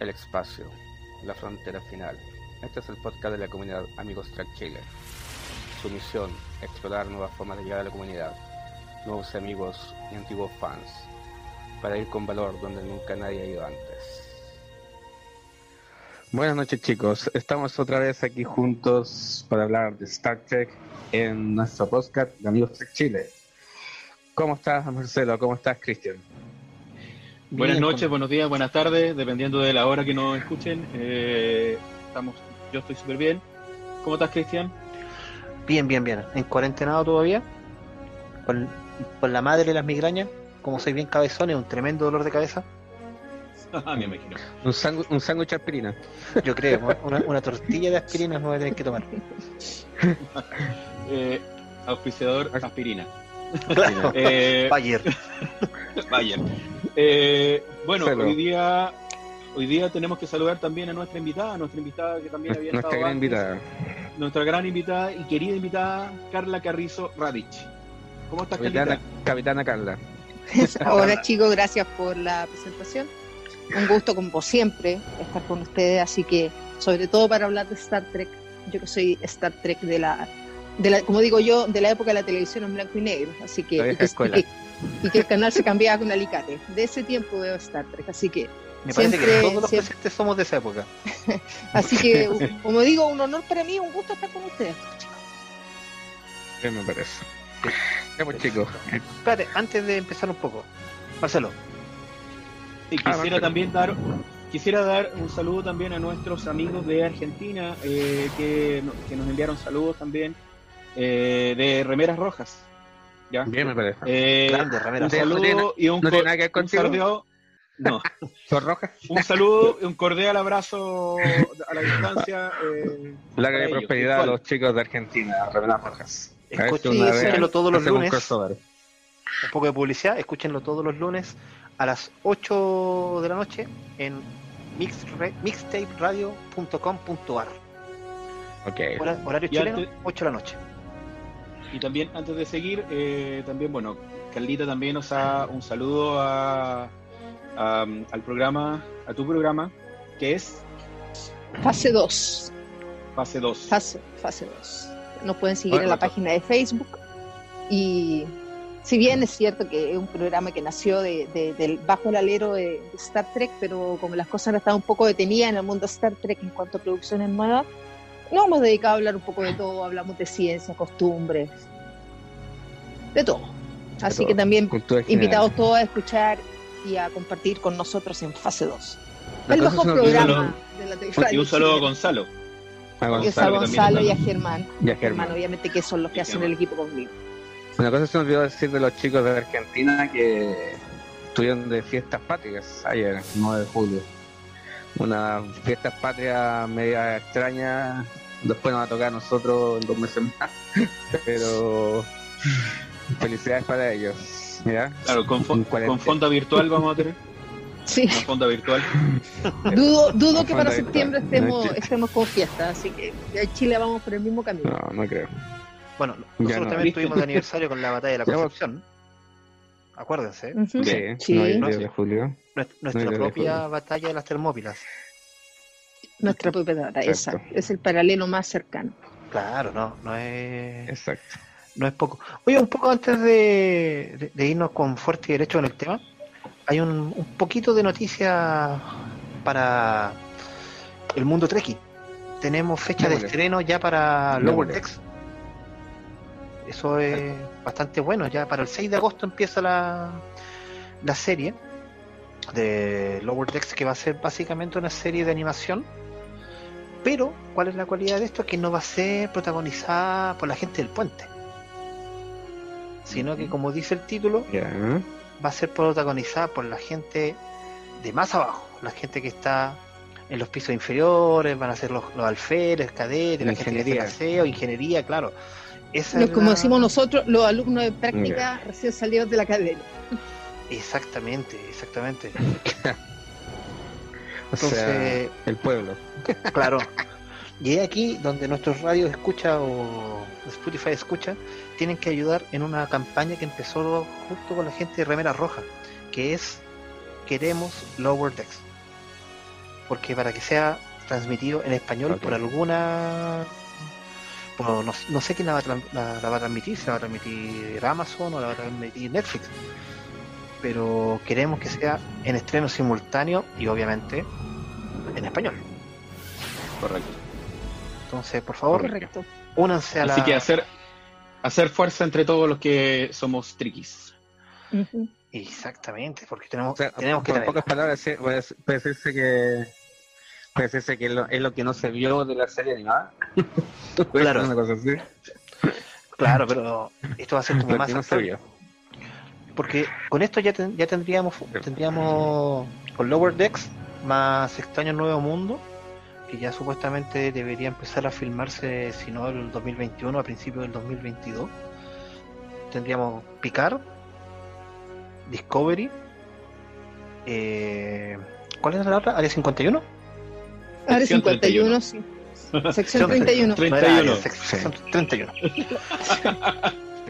el espacio, la frontera final. Este es el podcast de la comunidad Amigos Track Chile. Su misión, explorar nuevas formas de llegar a la comunidad, nuevos amigos y antiguos fans, para ir con valor donde nunca nadie ha ido antes. Buenas noches chicos, estamos otra vez aquí juntos para hablar de Star Trek en nuestro podcast de Amigos Trek Chile. ¿Cómo estás Marcelo? ¿Cómo estás Cristian? Buenas noches, buenos días, buenas tardes, dependiendo de la hora que nos escuchen. Eh, estamos, yo estoy súper bien. ¿Cómo estás, Cristian? Bien, bien, bien. ¿En cuarentenado todavía? Con, con la madre de las migrañas. Como soy bien cabezón, es un tremendo dolor de cabeza. Ah, me imagino. Un, un sándwich de aspirina. Yo creo, una, una tortilla de aspirina me voy a tener que tomar. Eh, auspiciador aspirina. Claro. Eh, Bayer. Eh, bueno, hoy día hoy día tenemos que saludar también a nuestra invitada, a nuestra invitada que también había Nuestra estado gran antes, invitada. nuestra gran invitada y querida invitada Carla Carrizo Radich. ¿Cómo estás, Capitana, Carlita? Capitana Carla. Hola chicos, gracias por la presentación. Un gusto como siempre estar con ustedes, así que sobre todo para hablar de Star Trek, yo que soy Star Trek de la, de la como digo yo, de la época de la televisión en blanco y negro, así que, y que, escuela. y que- y que el canal se cambiaba con alicate. De ese tiempo veo Star Trek, así que, Me parece que Siempre- todos los siempre- presentes somos de esa época. así que como digo, un honor para mí, un gusto estar con ustedes. ¿Qué me parece? Ya pues chicos. Espérate, antes de empezar un poco. Marcelo, Y Ah, quisiera también dar quisiera dar un saludo también a nuestros amigos de Argentina eh, que, que nos enviaron saludos también eh, de Remeras Rojas. ¿ya? Bien me parece. Eh, grande, Ramera. un ¿No tiene- saludo y un, no tiene nada que ver un contigo? saludo- no, ¿Son rojas? un saludo y un cordial abrazo a la distancia. eh, La ellos, prosperidad a los chicos de Argentina, Revenas Rojas. Escúchenlo todos los un lunes. crossover. un poco de publicidad, escúchenlo todos los lunes a las 8 de la noche en mixtaperadio.com.ar. Ok. Hora- Horario Y chileno, antes- 8 de la noche. Y también, antes de seguir, eh, también, bueno, Carlita también nos da un saludo a, a- al programa, a tu programa, que es Fase 2. Fase 2. Fase, fase 2. Nos pueden seguir en la página de Facebook. Y si bien es cierto que es un programa que nació de, de- del bajo el alero de, de Star Trek, pero como las cosas han estado un poco detenidas en el mundo Star Trek en cuanto a producciones nuevas, nos hemos dedicado a hablar un poco de todo. Hablamos de ciencia, costumbres, de todo. Así todo. que también Cultura general. invitados todos a escuchar y a compartir con nosotros en fase 2. La El mejor programa de la Y televisión. un saludo a Gonzalo. A Y a Gonzalo, Gonzalo y a Germán. y a Germán, Germán. obviamente que son los que Y hacen Germán. el equipo conmigo. Una cosa se me olvidó decir de los chicos de Argentina que estuvieron de fiestas patrias ayer, 9 de julio. Unas fiestas patrias media extrañas. Después nos va a tocar a nosotros en dos meses más. Pero felicidades para ellos. Mira, Claro, con, fo- con fonda virtual vamos a tener. Sí, Con fonda virtual. dudo, dudo que para septiembre estemos, No, estemos con fiesta, así que ya en Chile vamos por el mismo camino. no, no creo. Bueno, nosotros no. también tuvimos de aniversario con la batalla de la Ya, Concepción. Acuérdense, Ujú. Sí, Sí. 9 No, sí. de julio. nuestra, nuestra No, yo propia batalla de las Termópilas. Nuestra propia data, esa, Exacto. es el paralelo más cercano. Claro, no, no es, Exacto. no es poco. Oye, un poco antes de, de- de irnos con fuerte y derecho en el tema, hay un, un poquito de noticia para el mundo Treki. Tenemos fecha de estreno ya para Lower. Decks. Eso es bastante bueno. Ya para el 6 de agosto empieza la, la serie de Lower Decks, que va a ser básicamente una serie de animación. Pero, ¿cuál es la cualidad de esto? Que no va a ser protagonizada por la gente del puente. Sino que, como dice el título, va a ser protagonizada por la gente de más abajo, la gente que está en los pisos inferiores, van a ser los, los alférez, cadetes, la gente que hace Ingeniería. el aseo, ingeniería, claro. Esa Los- es como la- decimos nosotros, los alumnos de práctica recién salidos de la academia. Exactamente, exactamente. O sea, Entonces, el pueblo. claro. Y es aquí donde nuestros radios escucha o Spotify escucha, tienen que ayudar en una campaña que empezó junto con la gente de Remera Roja, que es Queremos Lower Decks. porque para que sea transmitido en español por alguna por- no, no sé quién la va, la va a transmitir, si la va a transmitir Amazon o la va a transmitir Netflix. Pero queremos que sea en estreno simultáneo y obviamente en español. Correcto. Entonces, por favor, Correcto. únanse a la Así que hacer, hacer fuerza entre todos los que somos triquis. Exactamente, porque tenemos, O sea, tenemos que tener pocas palabras, puede decirse que puede decirse que es lo, es lo que no se vio de la serie animada. Claro. Una cosa así. Claro, pero esto va a ser como más no se vio. Porque con esto ya ten- ya tendríamos tendríamos con Lower Decks más Extraño Nuevo Mundo que ya supuestamente debería empezar a filmarse si no el 2021 a principios del 2022 tendríamos Picard Discovery eh, ¿cuál es la otra? Área 51 Área Sección 51, sí. Sección 31. No era 31. Área, sec- sección 31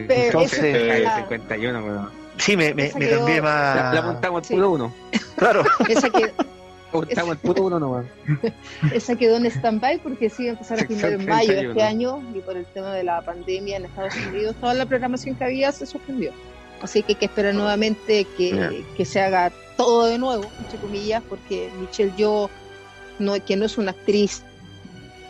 Pero Entonces, Eh, esa, 51, weón. Sí me, me, me quedó- cambié más La, la apuntamos al sí. puro uno. claro esa, que- Apuntamos al puro uno nomás. esa quedó en stand-by porque sí iba a empezar a filmar en mayo de este 31. año y por el tema de la pandemia en Estados Unidos toda la programación que había se suspendió. Así que hay que esperar nuevamente que, que se haga todo de nuevo, entre comillas, porque Michelle Yo, no, que no es una actriz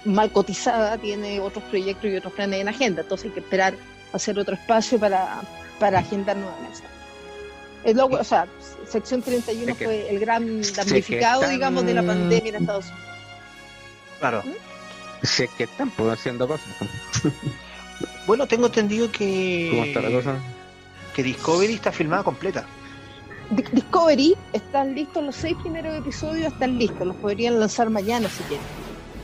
mal cotizada, tiene otros proyectos y otros planes en agenda. Entonces hay que esperar a hacer otro espacio para, para agendar nuevamente. Es lo, o sea, sección 31 Es que- fue el gran que damnificado, están- digamos, de la pandemia en Estados Unidos. claro Si es que están pues, haciendo cosas. bueno tengo entendido ¿Cómo está la que cosa? que Discovery está filmada completa Di- Discovery están listos, los seis primeros episodios están listos, los podrían lanzar mañana si quieren.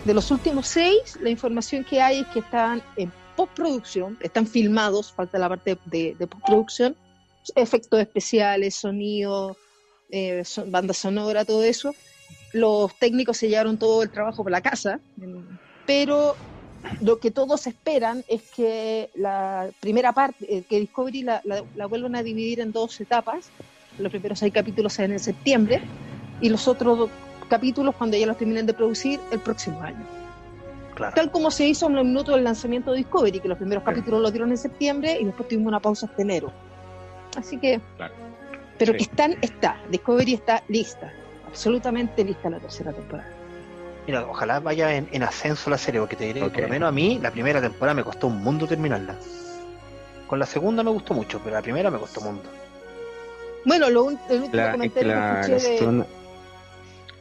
De los últimos seis, la información que hay es que están en postproducción, están filmados, falta la parte de, de postproducción, efectos especiales, sonido, eh, son- banda sonora, todo eso. Los técnicos se llevaron todo el trabajo por la casa, pero lo que todos esperan es que la primera parte, eh, que Discovery la, la, la vuelvan a dividir en dos etapas. Los primeros seis capítulos sean en septiembre y los otros dos capítulos, cuando ya los terminen de producir, el próximo año. claro Tal como se hizo en los minutos del lanzamiento de Discovery, que los primeros capítulos los dieron en septiembre y después tuvimos una pausa hasta enero. Así que, Claro. pero Sí. que están, está. Discovery está lista, absolutamente lista la tercera temporada. Mira, ojalá vaya en, en ascenso la serie, porque te diré que por lo menos a mí la primera temporada me costó un mundo terminarla. Con la segunda me gustó mucho, pero la primera me costó un mundo. Bueno, lo, un- el último La, comentario la, que la escuché de,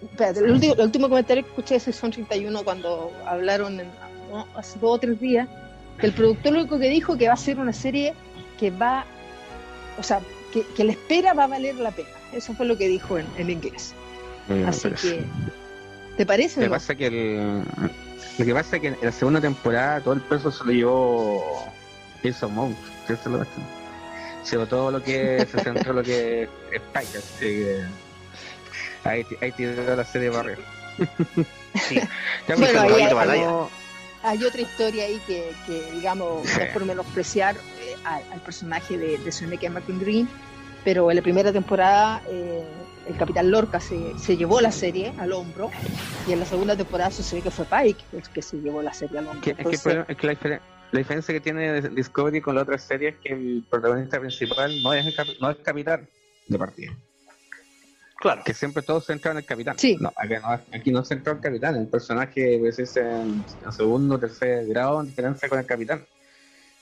Espérate, el, último, el último comentario que escuché de Season 31 cuando hablaron en- ¿no? hace dos o tres días, que el productor lo único que dijo que va a ser una serie que va, o sea, que, que la espera va a valer la pena. Eso fue lo que dijo en, en inglés. Así que, ¿te parece? Lo que pasa que el, lo que pasa es que en la segunda temporada todo el peso se lo llevó Jason Mount, que eso es lo Sobre todo lo que se centró en lo que es Spider, así que ahí, ahí tiró la serie arriba. Sí, Ya, Bueno, pues, hay- como- Hay otra historia ahí que, que, digamos, Sí. no es por menospreciar al, al personaje de, de Sean McKen Green, pero en la primera temporada eh, el Capitán Lorca se, se llevó la serie al hombro y en la segunda temporada sucedió que fue Pike el que se llevó la serie al hombro. es que, el Entonces, problema- es que la, diferen- la diferencia que tiene Discovery con la otra serie es que el protagonista principal no es el no es capitán de partida. claro. que siempre todos centran en el capitán. Sí. No, acá no, aquí no centra el capitán, el personaje pues, es en, en segundo o tercer grado en diferencia con el capitán.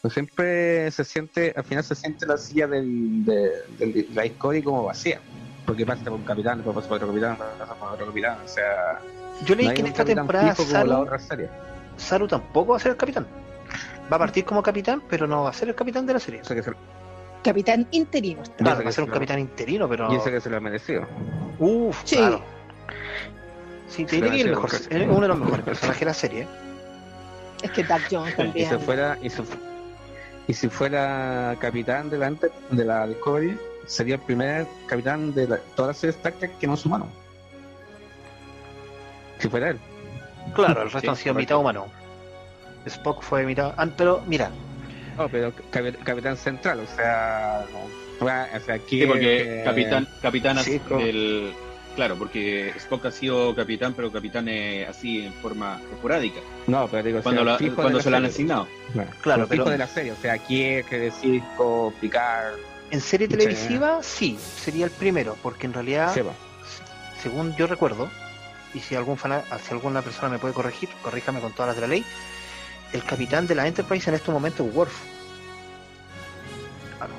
Pues siempre se siente, al final se siente la silla del, de, del- la Discovery como vacía. Porque pasa por un capitán, después pasa por otro capitán, pasa por otro capitán. O sea, Yo leí no que en esta temporada Saru, otra serie. Saru tampoco va a ser el capitán. Va a partir como capitán, pero no va a ser el capitán de la serie. O sea que se, capitán interino. está. Claro, va a ser un capitán interino, pero. Y ese que se lo ha merecido. Uf, Sí. claro. Sí, te que es el mejor, uno de los mejores personajes de la serie. Es que Doug Jones Y también. si fuera, y si, y si fuera capitán de la, de la Discovery, sería el primer capitán de la, toda la serie Star Trek que no es humano. Si fuera él. Claro, el resto Sí, han sido correcto. mitad humano. Spock fue mitad. ah, pero mira, No, pero capi- capitán central, o sea, no, o sea aquí Sí, porque eh, capitán, capitán sí, del, Claro, porque Spock ha sido capitán, pero capitán eh, así en forma esporádica. No, pero digo, Cuando, o sea, la- cuando se lo han asignado. Claro, pero- de la serie, o sea, Kirk, Cisco, Picard, En serie televisiva, sí, sería el primero, porque en realidad, Seba. según yo recuerdo, y si algún fana- si alguna persona me puede corregir, corríjame con todas las de la ley, el capitán de la Enterprise en este momento es Worf.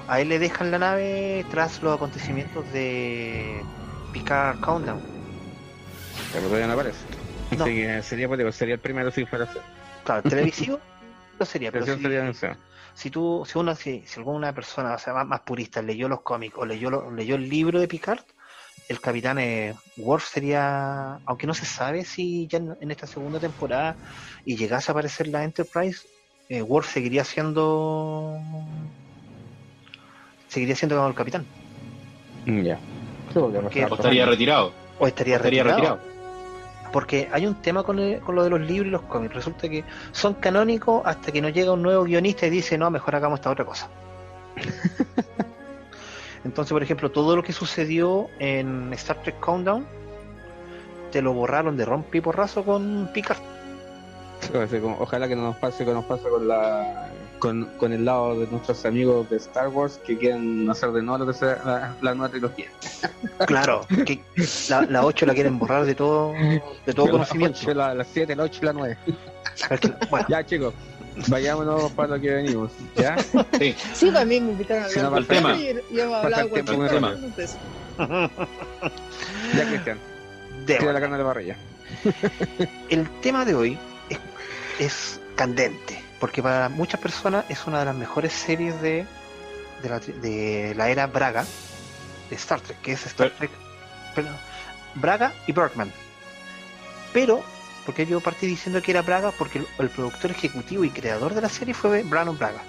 A él le dejan la nave tras los acontecimientos de Picard Countdown. Pero todavía no aparece. No. Sería, pues, sería el primero si fuera así. Claro, televisivo no sería, pero si, sería, sea, si tú, si uno, si, si alguna persona, o sea, más, más purista, leyó los cómics o leyó, lo- leyó el libro de Picard, el capitán eh, Worf sería, aunque no se sabe si ya en, en esta segunda temporada y llegase a aparecer la Enterprise, eh, Worf seguiría siendo, seguiría siendo como el capitán, mm, ya. Sí, O estaría retirado. o estaría, O estaría retirado. retirado. Porque hay un tema con, el- con lo de los libros y los cómics. Resulta que son canónicos hasta que nos llega un nuevo guionista y dice, no, mejor hagamos esta otra cosa. Entonces, por ejemplo, todo lo que sucedió en Star Trek Countdown, te lo borraron de rompe y porrazo con Picard. Ojalá que no nos pase como nos pasa con la con, con el lado de nuestros amigos de Star Wars que quieren hacer de nuevo lo que sea la, la nueva trilogía. Claro, que la, la 8 la quieren borrar de todo, de todo La conocimiento. ocho, la, la 7, la 8 y la 9. Bueno, Ya chicos, vayámonos para lo que venimos. ¿Ya? Sí. Sí, también me invitaron a Si no hablar pasa el y y hemos el hablado con de eso. Ya Cristian, de- tira la carne de la parrilla. el tema de hoy es, candente, porque para muchas personas es una de las mejores series de, de, la, de la era Braga de Star Trek, que es Star Pero- Trek perdón, Braga y Bergman. Pero, porque yo partí diciendo que era Braga, porque el, el productor ejecutivo y creador de la serie fue Brandon Braga.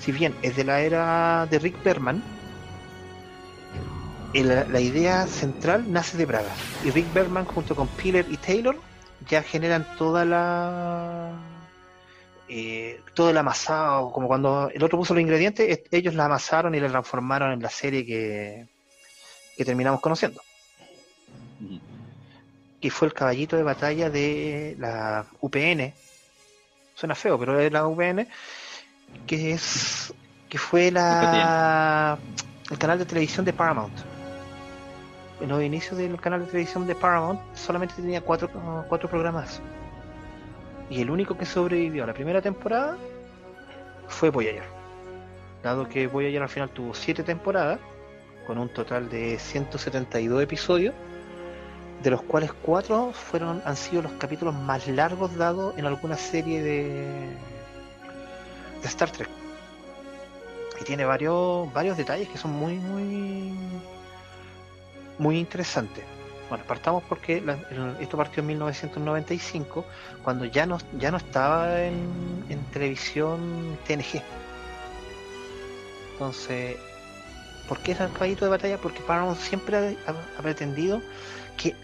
Si bien es de la era de Rick Berman, el- la idea central nace de Braga. Y Rick Berman junto con Piller y Taylor ya generan toda la eh, todo el amasado, como cuando el otro puso los ingredientes, es- ellos la amasaron y la transformaron en la serie que, que terminamos conociendo, que fue el caballito de batalla de la UPN. Suena feo, pero es la UPN, que es que fue la el canal de televisión de Paramount. En los inicios del canal de televisión de Paramount solamente tenía cuatro, cuatro programas. Y el único que sobrevivió a la primera temporada fue Voyager. Dado que Voyager al final tuvo siete temporadas, con un total de 172 episodios, de los cuales cuatro fueron, han sido los capítulos más largos dados en alguna serie de, de Star Trek. Y tiene varios, varios detalles que son muy, muy, muy interesantes. Bueno, partamos porque esto partió en 1995, cuando ya no, ya no estaba en, en televisión TNG. Entonces, ¿por qué era el caballito de batalla? Porque Paramount siempre ha pretendido que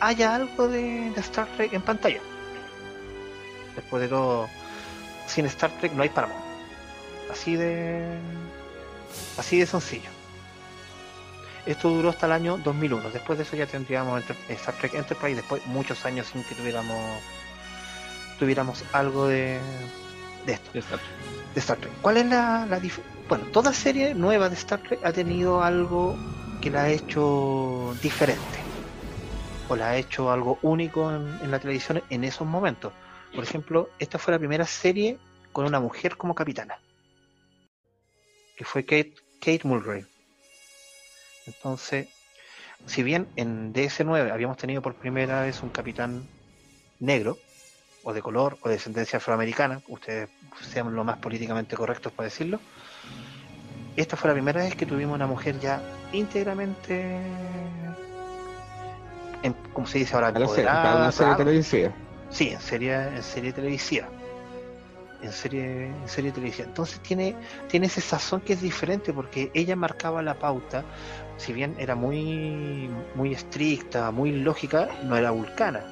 haya algo de, de Star Trek en pantalla. Después de todo, sin Star Trek no hay Paramount. Así de, así de sencillo. Esto duró hasta el año 2001. Después de eso ya tendríamos Star Trek Enterprise. Después muchos años sin que tuviéramos tuviéramos algo de, de esto, Ya está. de Star Trek. ¿Cuál es la, la dif- Bueno, toda serie nueva de Star Trek ha tenido algo que la ha hecho diferente. O la ha hecho algo único en, en la televisión en esos momentos. Por ejemplo, esta fue la primera serie con una mujer como capitana. Que fue Kate, Kate Mulgrew. Entonces, si bien en DS9 habíamos tenido por primera vez un capitán negro, o de color, o de descendencia afroamericana, ustedes sean lo más políticamente correctos para decirlo, esta fue la primera vez que tuvimos una mujer ya íntegramente, en, como se dice ahora, empoderada, para una serie televisiva. Sí, en serie, en serie televisiva. En serie, en serie televisiva. Entonces tiene, tiene ese sazón que es diferente porque ella marcaba la pauta, si bien era muy, muy estricta, muy lógica, no era vulcana.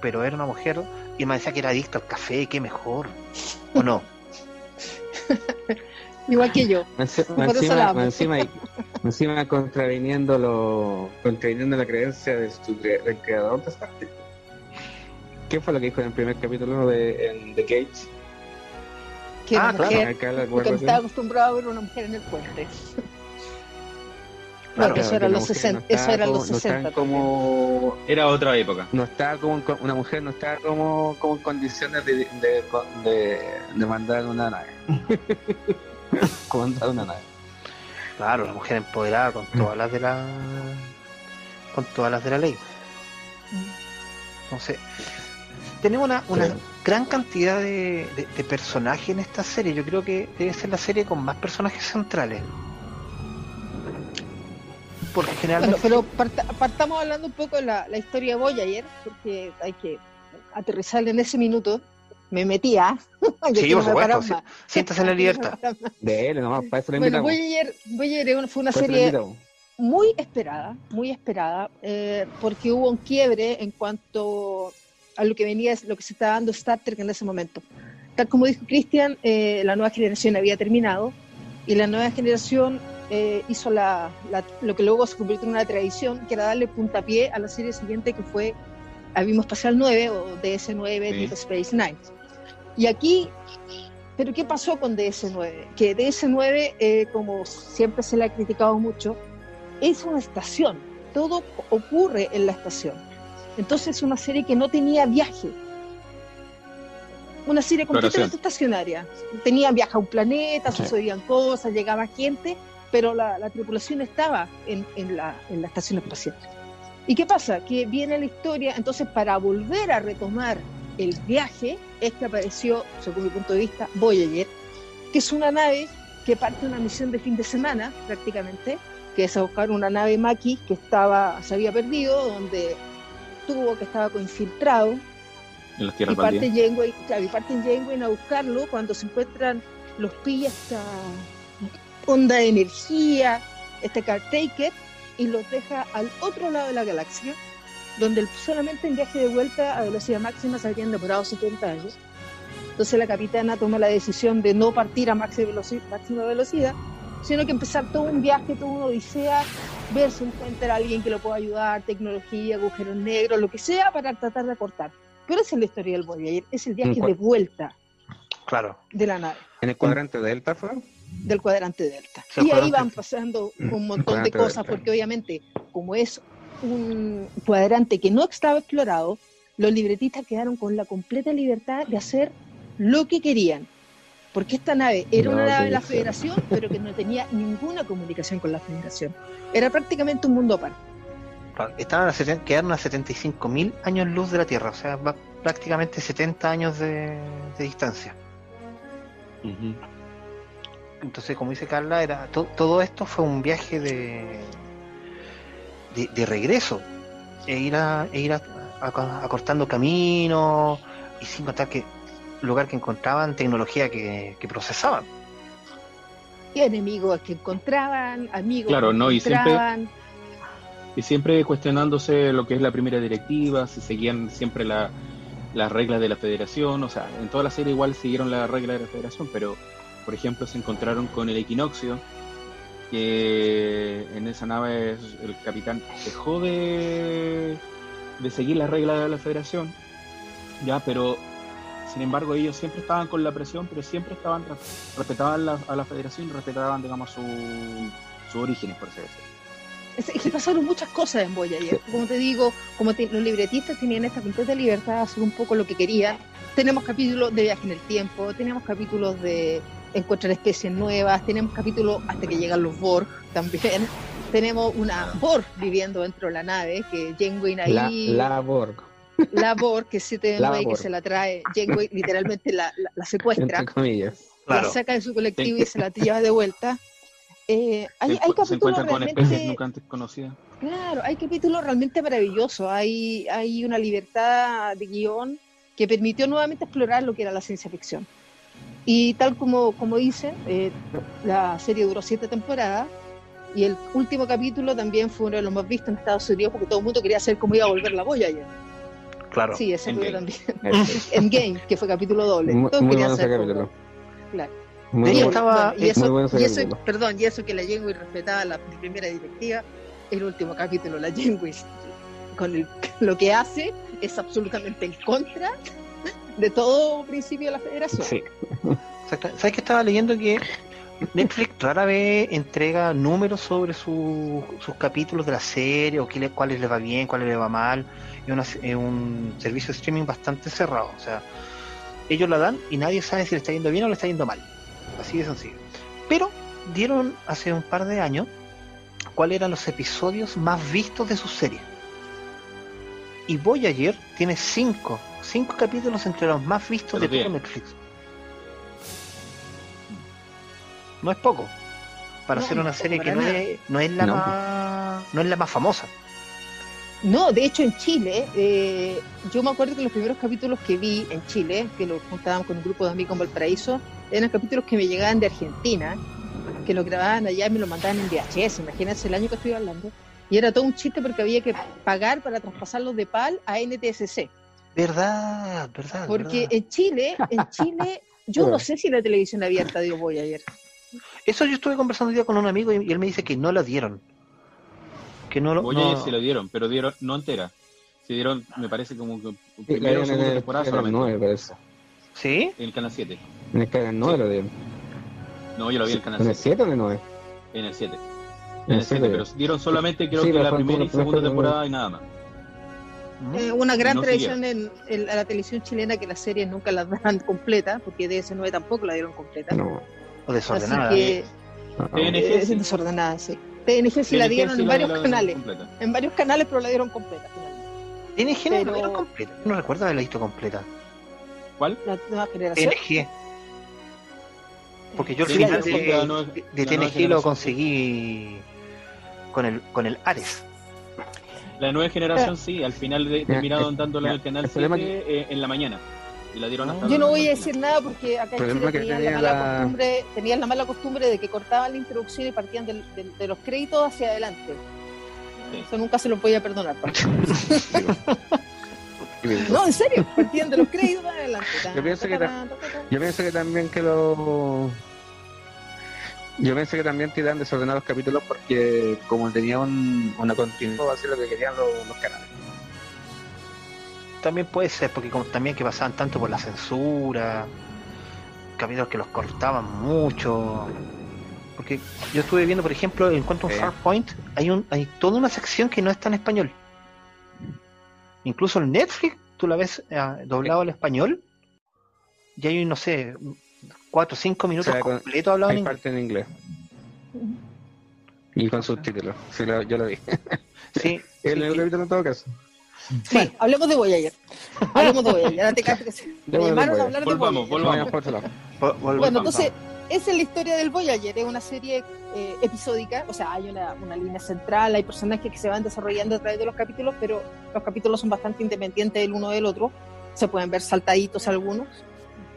Pero era una mujer y me decía que era adicta al café, qué mejor. ¿O no? Igual que yo. Encima, Por eso encima, la amo. encima, encima contraviniendo, lo, contraviniendo la creencia de su del creador de. ¿Qué fue lo que dijo en el primer capítulo de en The Gates? Que Ah, una claro. mujer, estaba acostumbrado a ver una mujer en el puente. Claro, eso era los mujer 60, no eso era los como- no 60. estaban como Era otra época. no estaba como una mujer no estaba como, como en condiciones de, de, de, de mandar una nave comandar una nave Claro, la mujer empoderada con todas las de la con todas las de la ley. Entonces, tenemos una, una Sí. gran cantidad de, de- de personajes en esta serie. Yo creo que debe ser la serie con más personajes centrales. Porque Bueno, generalmente pero parta- partamos hablando un poco de la, la historia de Voyager, porque hay que aterrizar en ese minuto. Me metía. Sí, por supuesto, sí. siéntase en la libertad. de él nomás para eso le Bueno, invitamos Voyager, Voyager una- fue una serie muy esperada, muy esperada, eh, porque hubo un quiebre en cuanto a lo que venía, lo que se estaba dando Star Trek en ese momento. Tal como dijo Christian, eh, la nueva generación había terminado y la nueva generación eh, hizo la, la- lo que luego se convirtió en una tradición, que era darle puntapié a la serie siguiente que fue Abismo Espacial 9 o DS9 Sí. Deep Space Nine. Y aquí, ¿pero qué pasó con DS9? Que DS9, eh, como siempre se le ha criticado mucho, es una estación, todo ocurre en la estación. Entonces es una serie que no tenía viaje. Una serie completamente estacionaria. Tenía viaje a un planeta, Sí. sucedían cosas, llegaba gente, pero la, la tripulación estaba en, en la, en la estación espacial. ¿Y qué pasa? Que viene la historia, entonces para volver a retomar el viaje es que apareció, según mi punto de vista, Voyager, que es una nave que parte de una misión de fin de semana prácticamente, que es a buscar una nave Maki que estaba, se había perdido, donde tuvo que estaba infiltrado En las y tierras parte baldías. Janeway, claro, y parte Janeway a buscarlo cuando se encuentran los pilla esta onda de energía, este caretaker, y los deja al otro lado de la galaxia, donde solamente en viaje de vuelta a velocidad máxima se habían demorado 70 años. Entonces la capitana toma la decisión de no partir a máxima velocidad, sino que empezar todo un viaje, toda una odisea, ver si encuentra a alguien que lo pueda ayudar, tecnología, agujeros negros, lo que sea, para tratar de acortar. Pero esa es la historia del Voyager, es el viaje de vuelta claro, de la nave, en el cuadrante Delta fue del cuadrante Delta. Y ahí van pasando un montón de cosas, Delta. porque obviamente, como es un cuadrante que no estaba explorado, los libretistas quedaron con la completa libertad de hacer lo que querían. Porque esta nave era una nave de la. Federación, pero que no tenía ninguna comunicación con la Federación. Era prácticamente un mundo aparte. Estaban a quedaron a 75.000 años luz de la Tierra, o sea, va prácticamente 70 años de, de distancia. Entonces, como dice Carla, era to- todo esto fue un viaje de, de, de regreso. E ir, a, e ir a- a- acortando camino y sin contar que lugar que encontraban tecnología que, que procesaban. Y enemigos que encontraban, amigos Claro, que no, y siempre-. Y siempre cuestionándose lo que es la primera directiva, si seguían siempre la- las reglas de la federación, o sea, en toda la serie igual siguieron las reglas de la federación, pero por ejemplo se encontraron con el equinoccio, que en esa nave el capitán dejó de, de seguir las reglas de la federación, ya, pero sin embargo ellos siempre estaban con la presión, pero siempre estaban respetaban la- a la federación y respetaban, digamos, su, sus orígenes, por así decirlo. Es que pasaron muchas cosas en Voyager. Como te digo, como te- los libretistas tenían esta completa libertad de hacer un poco lo que querían. Tenemos capítulos de viaje en el tiempo, tenemos capítulos de encontrar especies nuevas, tenemos capítulos hasta que llegan los Borg también. Tenemos una Borg viviendo dentro de la nave, que Janeway la, ahí, la Borg la Borg, que es La 7 que se la trae, Janeway literalmente la, la- la secuestra, entre comillas la Claro, saca de su colectivo y se la lleva de vuelta. Eh, hay, se, hay se capítulos encuentran con especies realmente... nunca antes conocidas. Claro, hay capítulos realmente maravillosos. Hay, hay una libertad de guion que permitió nuevamente explorar lo que era la ciencia ficción. Y tal como, como dicen, eh, la serie duró siete temporadas y el último capítulo también fue uno de los más vistos en Estados Unidos porque todo el mundo quería saber cómo iba a volver la boya ayer. claro. Sí, ese fue también. Endgame, que fue capítulo doble. muy, Todos muy querían bueno ese saber capítulo Claro. Muy estaba- y eso, muy bueno ese y eso- capítulo. perdón, y eso que la Janeway respetaba la primera directiva, el último capítulo, la Janeway con el- lo que hace es absolutamente en contra de todo principio de la federación. Sí. ¿Sabes que estaba leyendo que Netflix rara vez entrega números sobre su- sus capítulos de la serie o le- cuáles le va bien, cuáles le va mal? Es un servicio de streaming bastante cerrado. O sea, ellos la dan y nadie sabe si le está yendo bien o le está yendo mal. Así de sencillo. Pero dieron hace un par de años cuáles eran los episodios más vistos de su serie. Y Voyager tiene cinco, cinco capítulos entre los más vistos de todo. Netflix. No es poco. Para No, hacer una serie que no es, no es la No. más no es la más famosa. No, de hecho en Chile, eh, yo me acuerdo que los primeros capítulos que vi en Chile, que los juntábamos con un grupo de amigos en Valparaíso, eran capítulos que me llegaban de Argentina, que lo grababan allá y me lo mandaban en VHS, imagínense el año que estoy hablando. Y era todo un chiste porque había que pagar para traspasarlos de PAL a NTSC. Verdad, verdad. Porque verdad. en Chile, en Chile, yo no sé si la televisión abierta dio voy ayer. Eso yo estuve conversando un día con un amigo y, y él me dice que no la dieron. Que no lo. Voyager no- se lo dieron, pero dieron no entera. Se dieron, me parece como que Sí, la primero en segunda el temporada canal solamente. 9, parece. ¿Sí? En el canal 7. En el canal 9 lo dieron. No, yo lo vi en el canal ¿En el 7. 7 o en el 9? En el 7. En En el el 7, 7. pero dieron solamente creo Sí, que la primera y la segunda temporada y nada más. Eh, una gran No tradición en, en- a la televisión chilena que las series nunca las dan completa, porque DS9 tampoco la dieron completa. No. O desordenada. Así que no. TNG eh, es sí. desordenada, sí. TNG sí la dieron sí en la- varios la- canales, completa. en varios canales, pero la dieron completa. finalmente. TNG no Pero- la dieron completa. No recuerdo haberla visto completa. ¿Cuál? La nueva generación. TNG. Porque yo el Sí, final de, de- de TNG lo conseguí con el, con el Ares. La nueva generación sí, al final de, terminaron dándola en el canal el 7 problema eh, en la mañana. Y la dieron hasta Yo no voy a decir nada porque acá en Chile que tenían tenía la mala la- costumbre, tenían la mala costumbre de que cortaban la introducción y partían del- del- de los créditos hacia adelante. Sí. Eso nunca se lo voy a perdonar. No, en serio, partían de los créditos para adelante. Yo pienso que Yo pienso que también que lo. Yo pienso que también tiran desordenados capítulos porque, como tenía un, una continuidad, así lo que querían los, los canales. También puede ser, porque como también que pasaban tanto por la censura, capítulos que los cortaban mucho. Porque yo estuve viendo, por ejemplo, en Quantum Sí. Farpoint, hay un, hay toda una sección que no está en español. Incluso en Netflix, tú la ves eh, doblado al español, y hay, no sé, cuatro o cinco minutos O sea, completos hablados en parte en inglés. Y con subtítulos. Sí, lo- yo lo vi. Sí, El capítulo en todo caso. Bueno, hablemos de Voyager. Hablemos de Voyager. Ahora te cacho que se- me llamaron a hablar de Volvamos, Voyager. volvamos. Bueno, entonces, esa es la historia del Voyager, es una serie eh, episódica, o sea, hay una, una línea central, hay personajes que se van desarrollando a través de los capítulos, pero los capítulos son bastante independientes el uno del otro, se pueden ver saltaditos algunos.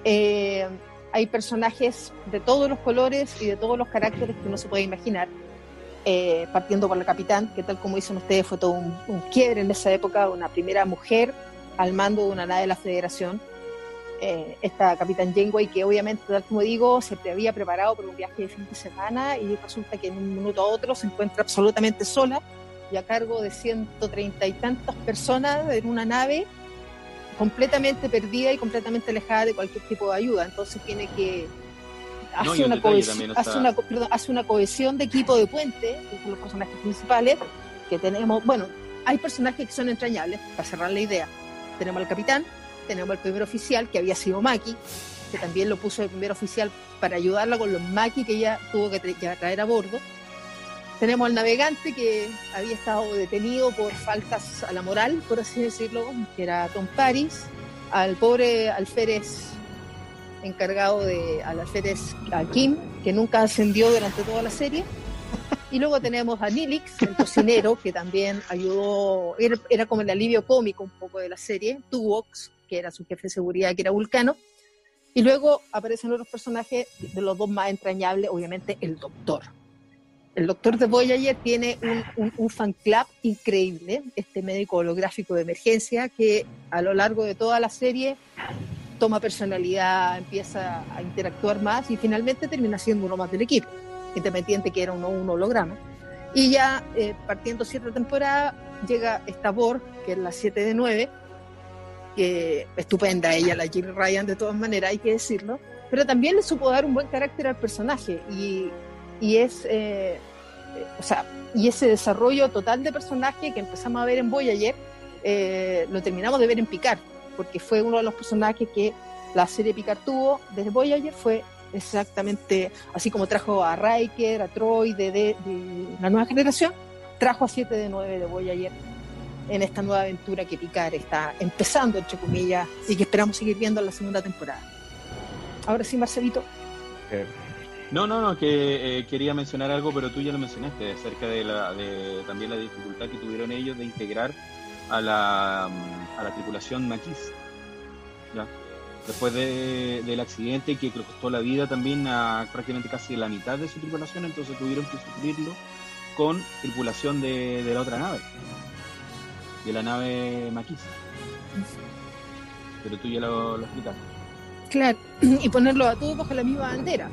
Eh, hay personajes de todos los colores y de todos los caracteres que uno se puede imaginar, eh, partiendo por la capitán, que tal como dicen ustedes fue todo un, un quiebre en esa época, una primera mujer al mando de una nave de la Federación. Eh, esta capitán Janeway que obviamente, tal como digo, se había preparado para un viaje de fin de semana y resulta que en un minuto a otro se encuentra absolutamente sola y a cargo de 130 y tantas personas en una nave completamente perdida y completamente alejada de cualquier tipo de ayuda. Entonces tiene que No, hace, una cohesión, hace, una, perdón, hace una cohesión de equipo de puente, que son los personajes principales, que tenemos, bueno, hay personajes que son entrañables, para cerrar la idea. Tenemos al capitán, tenemos al primer oficial, que había sido Maki, que también lo puso de primer oficial para ayudarla con los Maki que ella tuvo que tra- que traer a bordo. Tenemos al navegante que había estado detenido por faltas a la moral, por así decirlo, que era Tom Paris, al pobre alférez encargado de al alférez a Kim, que nunca ascendió durante toda la serie. Y luego tenemos a Nilix, el cocinero, que también ayudó, era, era como el alivio cómico un poco de la serie, Tuvox, que era su jefe de seguridad, que era Vulcano. Y luego aparecen otros personajes, de los dos más entrañables, obviamente el Doctor. El Doctor de Voyager tiene un, fan club increíble, este médico holográfico de emergencia, que a lo largo de toda la serie toma personalidad, empieza a interactuar más y finalmente termina siendo uno más del equipo, independiente que era uno un holograma. Y ya eh, partiendo cierta temporada llega esta Borg, que es la 7 de 9, que estupenda ella, la Jill Ryan de todas maneras, hay que decirlo, pero también le supo dar un buen carácter al personaje y, y es, eh, o sea, y ese desarrollo total de personaje que empezamos a ver en Voyager, eh, lo terminamos de ver en Picard, porque fue uno de los personajes que la serie Picard tuvo desde Voyager, fue exactamente así como trajo a Riker, a Troy de, de, la nueva generación, trajo a 7 de 9 de Voyager en esta nueva aventura que Picard está empezando, entre comillas, y que esperamos seguir viendo en la segunda temporada. Ahora sí, Marcelito. Eh, no, no, no, que eh, quería mencionar algo, pero tú ya lo mencionaste, acerca de, la, de también la dificultad que tuvieron ellos de integrar a la, a la tripulación Maquis. ¿ya? Después de, del accidente que costó la vida también a prácticamente casi la mitad de su tripulación, entonces tuvieron que sufrirlo con tripulación de, de la otra nave, de la nave Maquis. Pero tú ya lo, lo explicaste. Claro, y ponerlo a todos bajo la misma bandera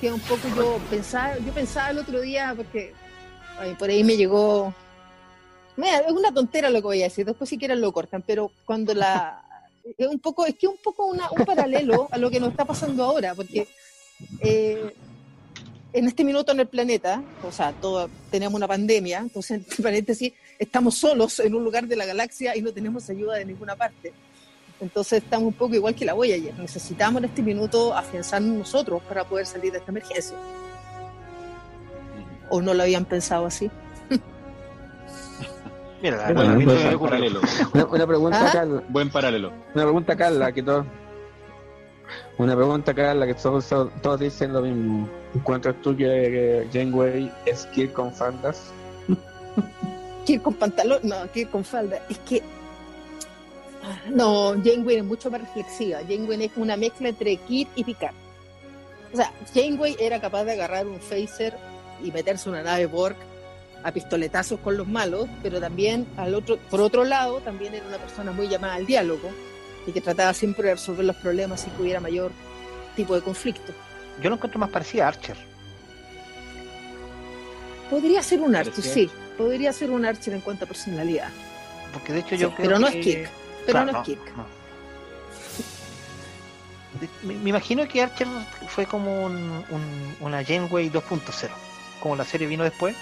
que un poco yo pensaba, yo pensaba el otro día, porque por ahí me llegó, es una tontera lo que voy a decir, después si quieren lo cortan, pero cuando la, es un poco, es que un poco una, un paralelo a lo que nos está pasando ahora, porque eh, en este minuto en el planeta, o sea, todo, tenemos una pandemia, entonces, entre paréntesis, estamos solos en un lugar de la galaxia y no tenemos ayuda de ninguna parte. Entonces estamos un poco igual que la Voyager. Necesitamos en este minuto afianzarnos nosotros para poder salir de esta emergencia. ¿O no lo habían pensado así? Mira, bueno, buen paralelo. Una, una pregunta, ¿Ah? Carla. Buen paralelo. Una pregunta, Carla, que todo. Una pregunta, Carla, que todos, todos dicen lo mismo. ¿Encuentras tú que Janeway es Kirk con faldas? Kirk con pantalón, no, Kirk con falda. Es que no, Janeway es mucho más reflexiva. Janeway es una mezcla entre Kid y Picard. O sea, Janeway era capaz de agarrar un phaser y meterse una nave Borg a pistoletazos con los malos, pero también al otro, por otro lado, también era una persona muy llamada al diálogo y que trataba siempre de resolver los problemas sin que hubiera mayor tipo de conflicto. Yo lo encuentro más parecida a Archer. Podría ser un Archer, sí. Podría ser un Archer en cuanto a personalidad. Porque de hecho yo Pero no es Kirk pero no es Kirk. Me, imagino que Archer fue como un, un, una Janeway 2.0, como la serie vino después.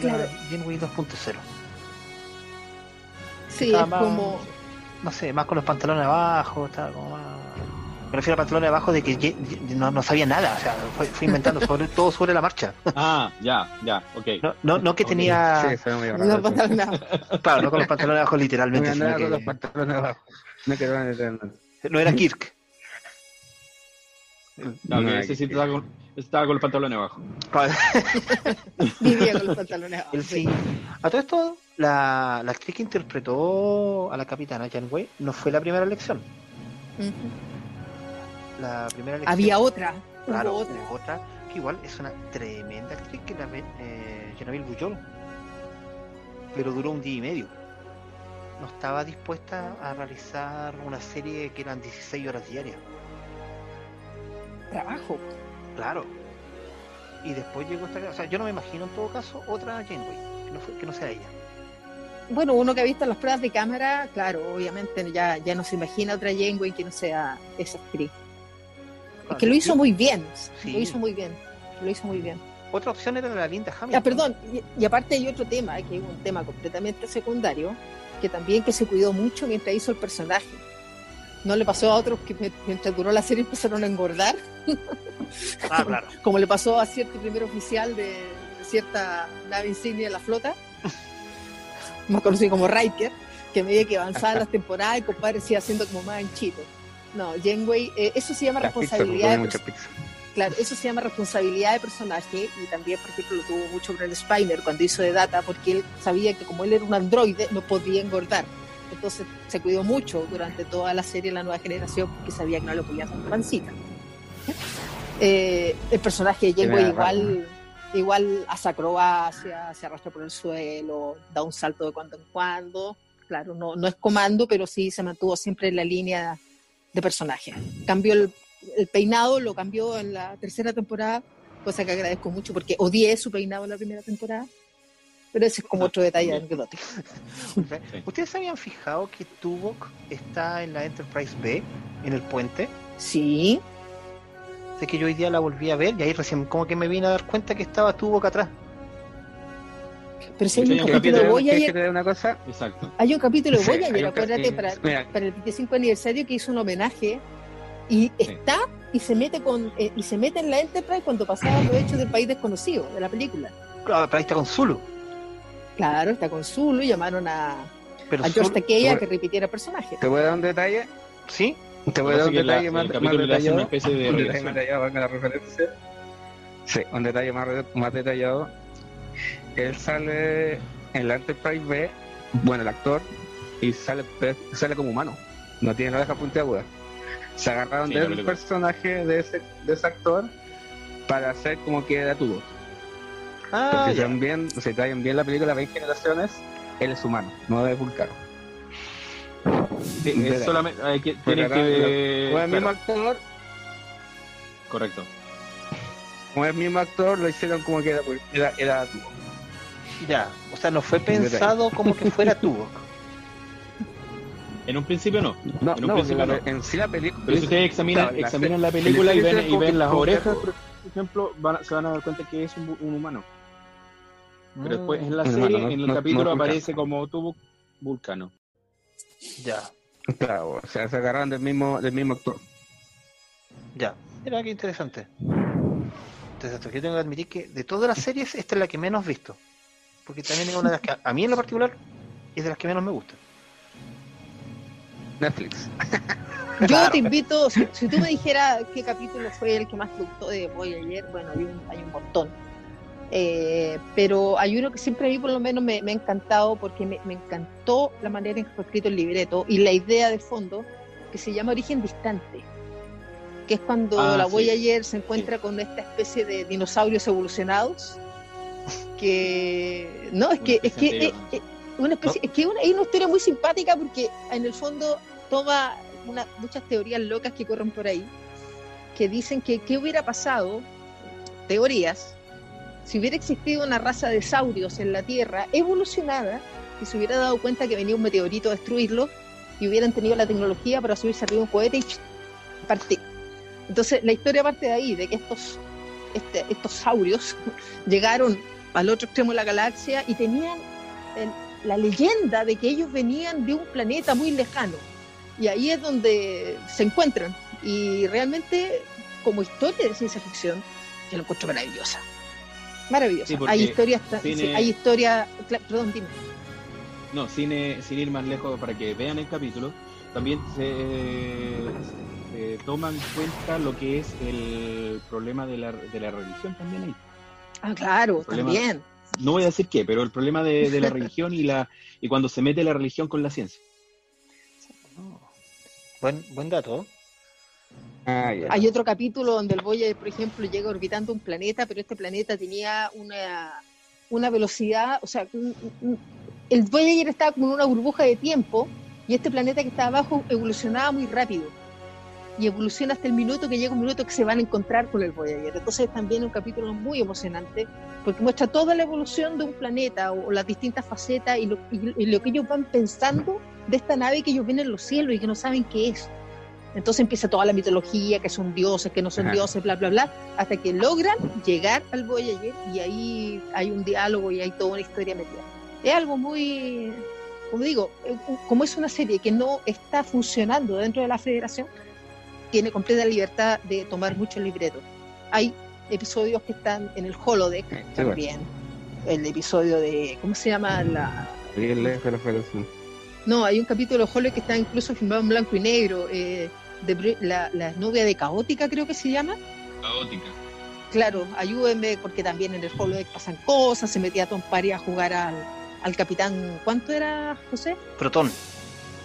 Claro. Janeway 2.0. Sí, es como. No sé, más con los pantalones abajo, estaba como más. Me refiero a pantalones abajo de que no, no sabía nada, o sea, fue, fue inventando sobre, todo sobre la marcha. Ah, ya, ya, ok. No, no, no que tenía. Sí, fue muy no, Claro, no con los pantalones abajo literalmente. No, sino que... con los pantalones abajo. No, no era Kirk. No, no, ese sí estaba con, estaba con los pantalones abajo. Vivía con los pantalones abajo. Sí. A todo esto, la, la actriz que interpretó a la capitana Janeway no fue la primera elección. Uh -huh la primera Había otra. Claro, otra. otra. que igual es una tremenda actriz que la eh, Bujol. Pero duró un día y medio. No estaba dispuesta a realizar una serie que eran 16 horas diarias. Trabajo. Claro. Y después llegó esta. O sea, yo no me imagino en todo caso otra Janeway, que no, que no sea ella bueno, uno que ha visto las pruebas de cámara, claro, obviamente ya, ya no se imagina otra Janeway que no sea esa actriz. Es que lo hizo muy bien, lo hizo muy bien, lo hizo muy bien. Otra opción era la Linda Hamilton. Ah, perdón, y, aparte hay otro tema, que es un tema completamente secundario, que también que se cuidó mucho mientras hizo el personaje. No le pasó a otros que mientras duró la serie empezaron a engordar. Ah, claro. Como le pasó a cierto primer oficial de, cierta nave insignia de la flota, más conocido como Riker, que a medida que avanzaban las temporadas, el compadre sigue haciendo como más anchito. No, Janeway, eh, eso se llama responsabilidad. de claro, eso se llama responsabilidad de personaje y también, por ejemplo, lo tuvo mucho Brent Spiner cuando hizo de Data, porque él sabía que como él era un androide, no podía engordar. Entonces se cuidó mucho durante toda la serie La Nueva Generación porque sabía que no lo podía hacer pancita. Eh, el personaje de Janeway igual, igual hace acrobacia, se arrastra por el suelo, da un salto de cuando en cuando. Claro, no, no es comando, pero sí se mantuvo siempre en la línea de personaje. Cambió el, el peinado, lo cambió en la tercera temporada, cosa que agradezco mucho porque odié su peinado en la primera temporada. Pero ese es como otro detalle anecdótico. ¿Ustedes se habían fijado que Tuvok está en la Enterprise B, en el puente? Sí, Sé que yo hoy día la volví a ver y ahí recién como que me vine a dar cuenta que estaba Tuvok atrás. Pero si hay un hay un capítulo de ¿Quieres que Voyager, una cosa? Exacto. hay un capítulo de Sí, Voyager, ca- acuérdate, eh, para, mira. para el 25 aniversario que hizo un homenaje y está y se mete con eh, y se mete en la Enterprise cuando pasaban los hechos del país desconocido de la película. Claro, pero ahí está con Zulu. Claro, está con Zulu y llamaron a, Pero a George Takei que repitiera el personaje. ¿Te voy a dar un detalle? ¿Sí? Te voy a dar un detalle más, el más capítulo le hace detallado. una especie de Un detalle regresión. más detallado, valga la referencia. Sí, un detalle más detallado. Él sale en la Enterprise B, bueno, el actor, y sale, sale como humano. No tiene la oreja puntiaguda. Se agarraron Sí, del personaje de ese, de ese actor para hacer como que era tubo. Ah, Porque si ya. también, si traen bien la película 20 generaciones, él es humano, no es vulcano. Sí, es solamente, hay que, que... Como el mismo actor, correcto. como es el mismo actor, lo hicieron como que era, era, era tubo. Ya. O sea, no fue pensado como que fuera Tuvok. En un principio no. No, En un no, principio la- no. en sí la película. Pero si ustedes examinan, Claro, examinan la película y ven, y ven las orejas, por ejemplo, van a- se van a dar cuenta que es un, un humano. Pero después en la serie, no- en el no- capítulo aparece como tuvo vulcano. Ya, Claro, o sea, se agarraron del mismo, del mismo actor. ya. Mira qué interesante. Interesante. Yo tengo que admitir que de todas las series, esta es la que menos visto. Porque también es una de las que, a mí en lo particular, es de las que menos me gusta. Netflix. Yo Claro. te invito, si, si tú me dijeras qué capítulo fue el que más te gustó de Voyager, bueno, hay un, hay un montón. Eh, pero hay uno que siempre a mí por lo menos me, me ha encantado porque me, me encantó la manera en que fue escrito el libreto y la idea de fondo que se llama Origen Distante, que es cuando Ah, la sí. Voyager se encuentra con esta especie de dinosaurios evolucionados que no es que es que eh, eh, una especie, es que una, hay una historia muy simpática porque en el fondo toma una- muchas teorías locas que corren por ahí que dicen que qué hubiera pasado teorías. Si hubiera existido una raza de saurios en la Tierra evolucionada que se hubiera dado cuenta que venía un meteorito a destruirlo y hubieran tenido la tecnología para subirse arriba un cohete y partir. Entonces la historia parte de ahí, de que estos, este- estos saurios llegaron al otro extremo de la galaxia y tenían el- la leyenda de que ellos venían de un planeta muy lejano. Y ahí es donde se encuentran. Y realmente, como historia de ciencia ficción, yo lo encuentro maravillosa. Maravillosa. Sí, hay historias, sí, hay historia, perdón, dime. No, sin, eh, sin ir más lejos para que vean el capítulo, también se, se toma en cuenta lo que es el problema de la, de la religión también ahí. Ah, claro, Problema- también. No voy a decir qué, pero el problema de, de la religión y la y cuando se mete la religión con la ciencia. Buen, buen dato. Ah, ya. Hay otro capítulo donde el Voyager, por ejemplo, llega orbitando un planeta, pero este planeta tenía una, una velocidad, o sea, un- un- el Voyager estaba como en una burbuja de tiempo y este planeta que está abajo evolucionaba muy rápido. Y evoluciona hasta el minuto que llega un minuto que se van a encontrar con el Voyager. Entonces también un capítulo muy emocionante porque muestra toda la evolución de un planeta o, o las distintas facetas y lo, y- y lo que ellos van pensando de esta nave que ellos ven en los cielos y que no saben qué es. Entonces empieza toda la mitología, que son dioses, que no son Ajá. dioses, bla, bla, bla, hasta que logran llegar al Voyager y ahí hay un diálogo y hay toda una historia metida. Es algo muy, como digo, eh, como es una serie que no está funcionando dentro de la federación, tiene completa libertad de tomar mucho el libreto. Hay episodios que están en el holodeck Sí, bueno. también. El episodio de, ¿cómo se llama? La, Bien lejos de la federación. no, hay un capítulo de Holodeck que está incluso filmado en blanco y negro. eh, de la, la novia de Caótica, creo que se llama. Caótica. Claro, ayúdenme, porque también en el Holodeck pasan cosas. Se metía Tom Pari a jugar al, al capitán. ¿Cuánto era, José? Protón.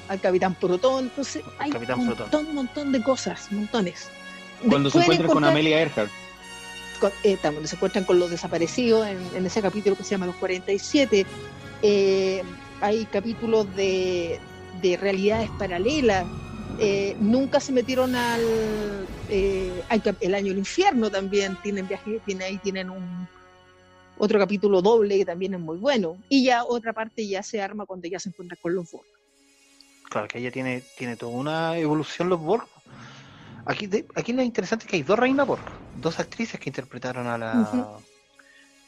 Al capitán Protón. Entonces, hay Capitán un montón, montón de cosas, montones. Cuando se encuentran con Amelia Earhart. con- eh, también se encuentran con los desaparecidos en, en ese capítulo que se llama Los 47. Eh, hay capítulos de, de realidades paralelas. eh, nunca se metieron al, eh, al el año del infierno también tienen viaje tiene ahí tienen un otro capítulo doble que también es muy bueno y ya otra parte ya se arma cuando ya se encuentra con los Borg Claro, que ella tiene, tiene toda una evolución los Borg. Aquí, de- aquí lo interesante es que hay dos reinas Borg, dos actrices que interpretaron a la,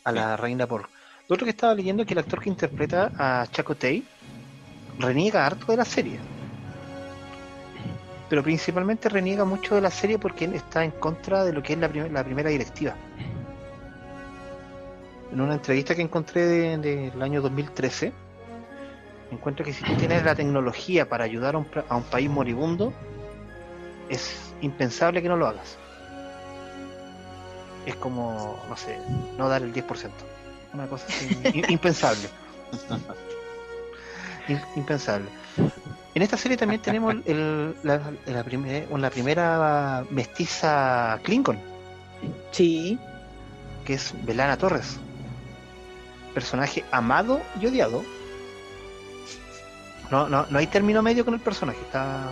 a la reina Borg. Lo otro que estaba leyendo es que el actor que interpreta a Chakotay reniega harto de la serie. Pero principalmente reniega mucho de la serie porque él está en contra de lo que es la, prim- la primera directiva. En una entrevista que encontré de- del año 2013, encuentro que si tú tienes la tecnología para ayudar a un, a un país moribundo, es impensable que no lo hagas. Es como, no sé, no dar el 10%. Una cosa así, im- impensable. Im- impensable. En esta serie también tenemos el- la, la primer- la primera mestiza Klingon, sí que es Belana Torres. Personaje amado y odiado. No, no, no hay término medio con el personaje. Está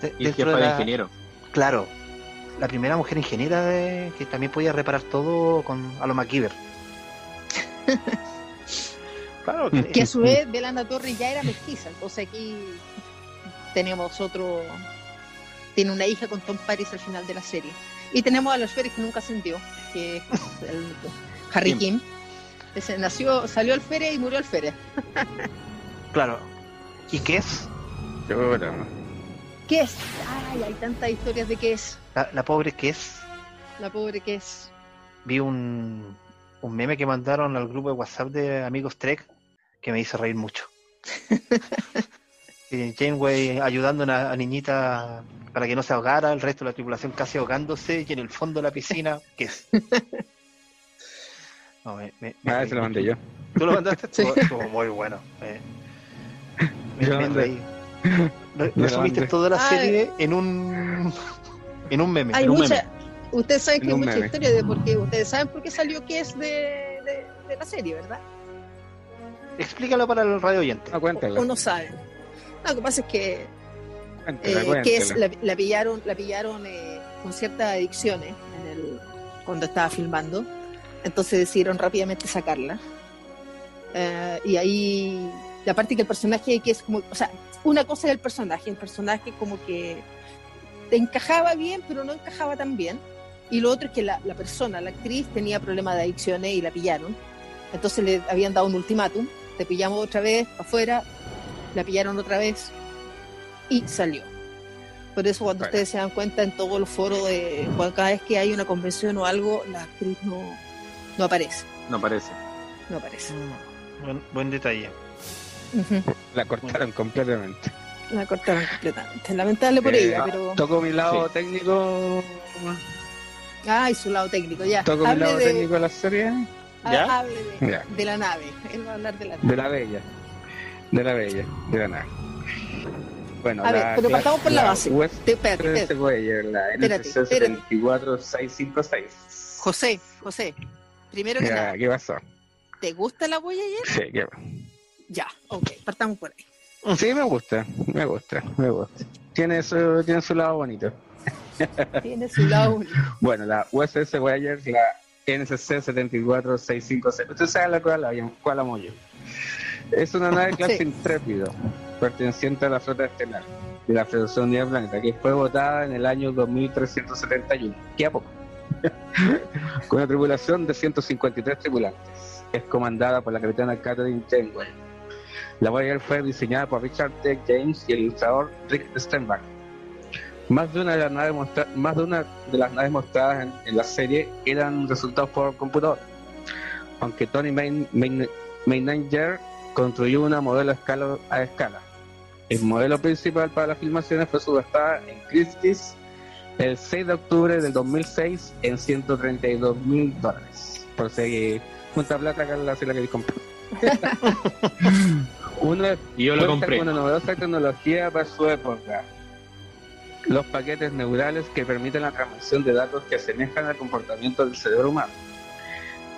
de- Y dentro jefa de de la- ingeniero. Claro, la primera mujer ingeniera de- que también podía reparar todo con a lo MacGyver. claro, que, que a su vez Belanda Torres ya era mestiza entonces aquí tenemos otro tiene una hija con Tom Paris al final de la serie y tenemos a los Férez que nunca ascendió que es el Harry Kim Ese nació salió alférez y murió alférez claro. ¿Y qué es? ¿Qué es? Ay, hay tantas historias de qué es. La, la pobre que es. La pobre qué es. Vi un, un meme que mandaron al grupo de WhatsApp de amigos Trek que me hizo reír mucho. Janeway ayudando a una a niñita para que no se ahogara, el resto de la tripulación casi ahogándose y en el fondo de la piscina, ¿qué es? No, me- me- me Ah, reí se lo mandé yo. ¿Tú lo mandaste? Sí. Estuvo, estuvo muy bueno. eh. Me, me reí. Resumiste toda la Ay. serie en un en un meme. Hay un mucha. Ustedes saben que En hay mucha meme. historia de por qué. Ustedes saben por qué salió qué es de, de, de la serie, ¿verdad? Explícalo para el radio oyente. No, cuéntala. O no saben. No, lo que pasa es que Cuéntala, eh, que es, la, la pillaron, la pillaron eh, con ciertas adicciones en el, cuando estaba filmando. Entonces decidieron rápidamente sacarla. Eh, y ahí, la parte que el personaje que es como, o sea, una cosa es el personaje, el personaje como que te encajaba bien, pero no encajaba tan bien. Y lo otro es que la, la persona, la actriz, tenía problemas de adicciones y la pillaron. Entonces le habían dado un ultimátum, te pillamos otra vez, para afuera, la pillaron otra vez y salió. Por eso cuando Bueno. ustedes se dan cuenta en todos los foros, de, cuando cada vez que hay una convención o algo, la actriz no, no aparece, No parece. no aparece. Mm, Buen, buen detalle. La cortaron completamente. La cortaron completamente. Lamentable por Eh, ella, pero... Toco mi lado técnico. Ay, su lado técnico, ya. Toco mi Hable lado de, técnico de la serie. ha- ¿Ya? hable de, Ya. de la nave. Él va a hablar de la nave. De la bella. De la bella. De la nave. Bueno, A ver, la pero partamos por la base. West Te- espérate, espérate. Voyager, la NSC 74656. José, José, primero que Ya, nada, ¿Qué pasó? ¿te gusta la Voyager? Sí, ¿qué- Ya, ok, partamos por ahí. sí, me gusta, me gusta, me gusta. Tiene su, tiene su lado bonito. Tiene su lado único. Bueno, la USS Voyager, la NSC 74656. Usted sabe la cual, la, cuál amo yo. Es una nave clase Sí. Intrépido, perteneciente a la flota estelar de la Federación Unida Planeta, que fue votada en el año 2371, que a poco, con una tripulación de 153 tripulantes. Es comandada por la capitana Catherine Janeway. La Voyager fue diseñada por Richard T. James y el ilustrador Rick Steinbach. Más de una de las naves, mostra- más de, una de mostradas en, la serie eran resultados por computador, aunque Tony Main, construyó una modelo a escala, a escala. El modelo principal para las filmaciones fue subastada en Christie's el 6 de octubre del 2006 en 132 mil dólares. Por si junta plata, Carla, si la queréis comprar. una, Y yo lo cuenta compré. con una novedosa tecnología para su época. Los paquetes neurales que permiten la transmisión de datos que asemejan al comportamiento del cerebro humano.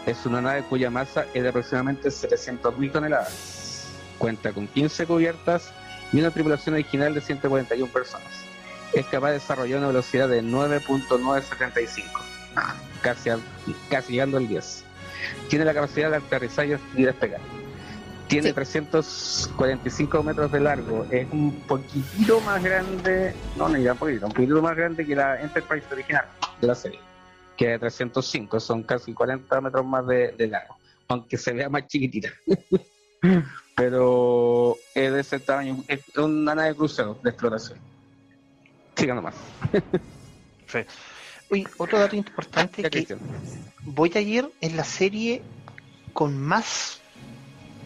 Es una nave cuya masa es de aproximadamente 700.000 toneladas. Cuenta con 15 cubiertas y una tripulación original de 141 personas. Es capaz de desarrollar una velocidad de 9.975, casi, casi llegando al 10. Tiene la capacidad de aterrizar y despegar. Tiene Sí. 345 metros de largo. Es un poquitito más grande, no, ni un poquito, un poquitito más grande que la Enterprise original de la serie, que es de 305. Son casi 40 metros más de, de largo, aunque se vea más chiquitita. Pero es de ese tamaño, es una nave de crucero de exploración. Siga nomás. Sí. Uy, otro dato importante Ya, que Cristian. Voyager es la serie con más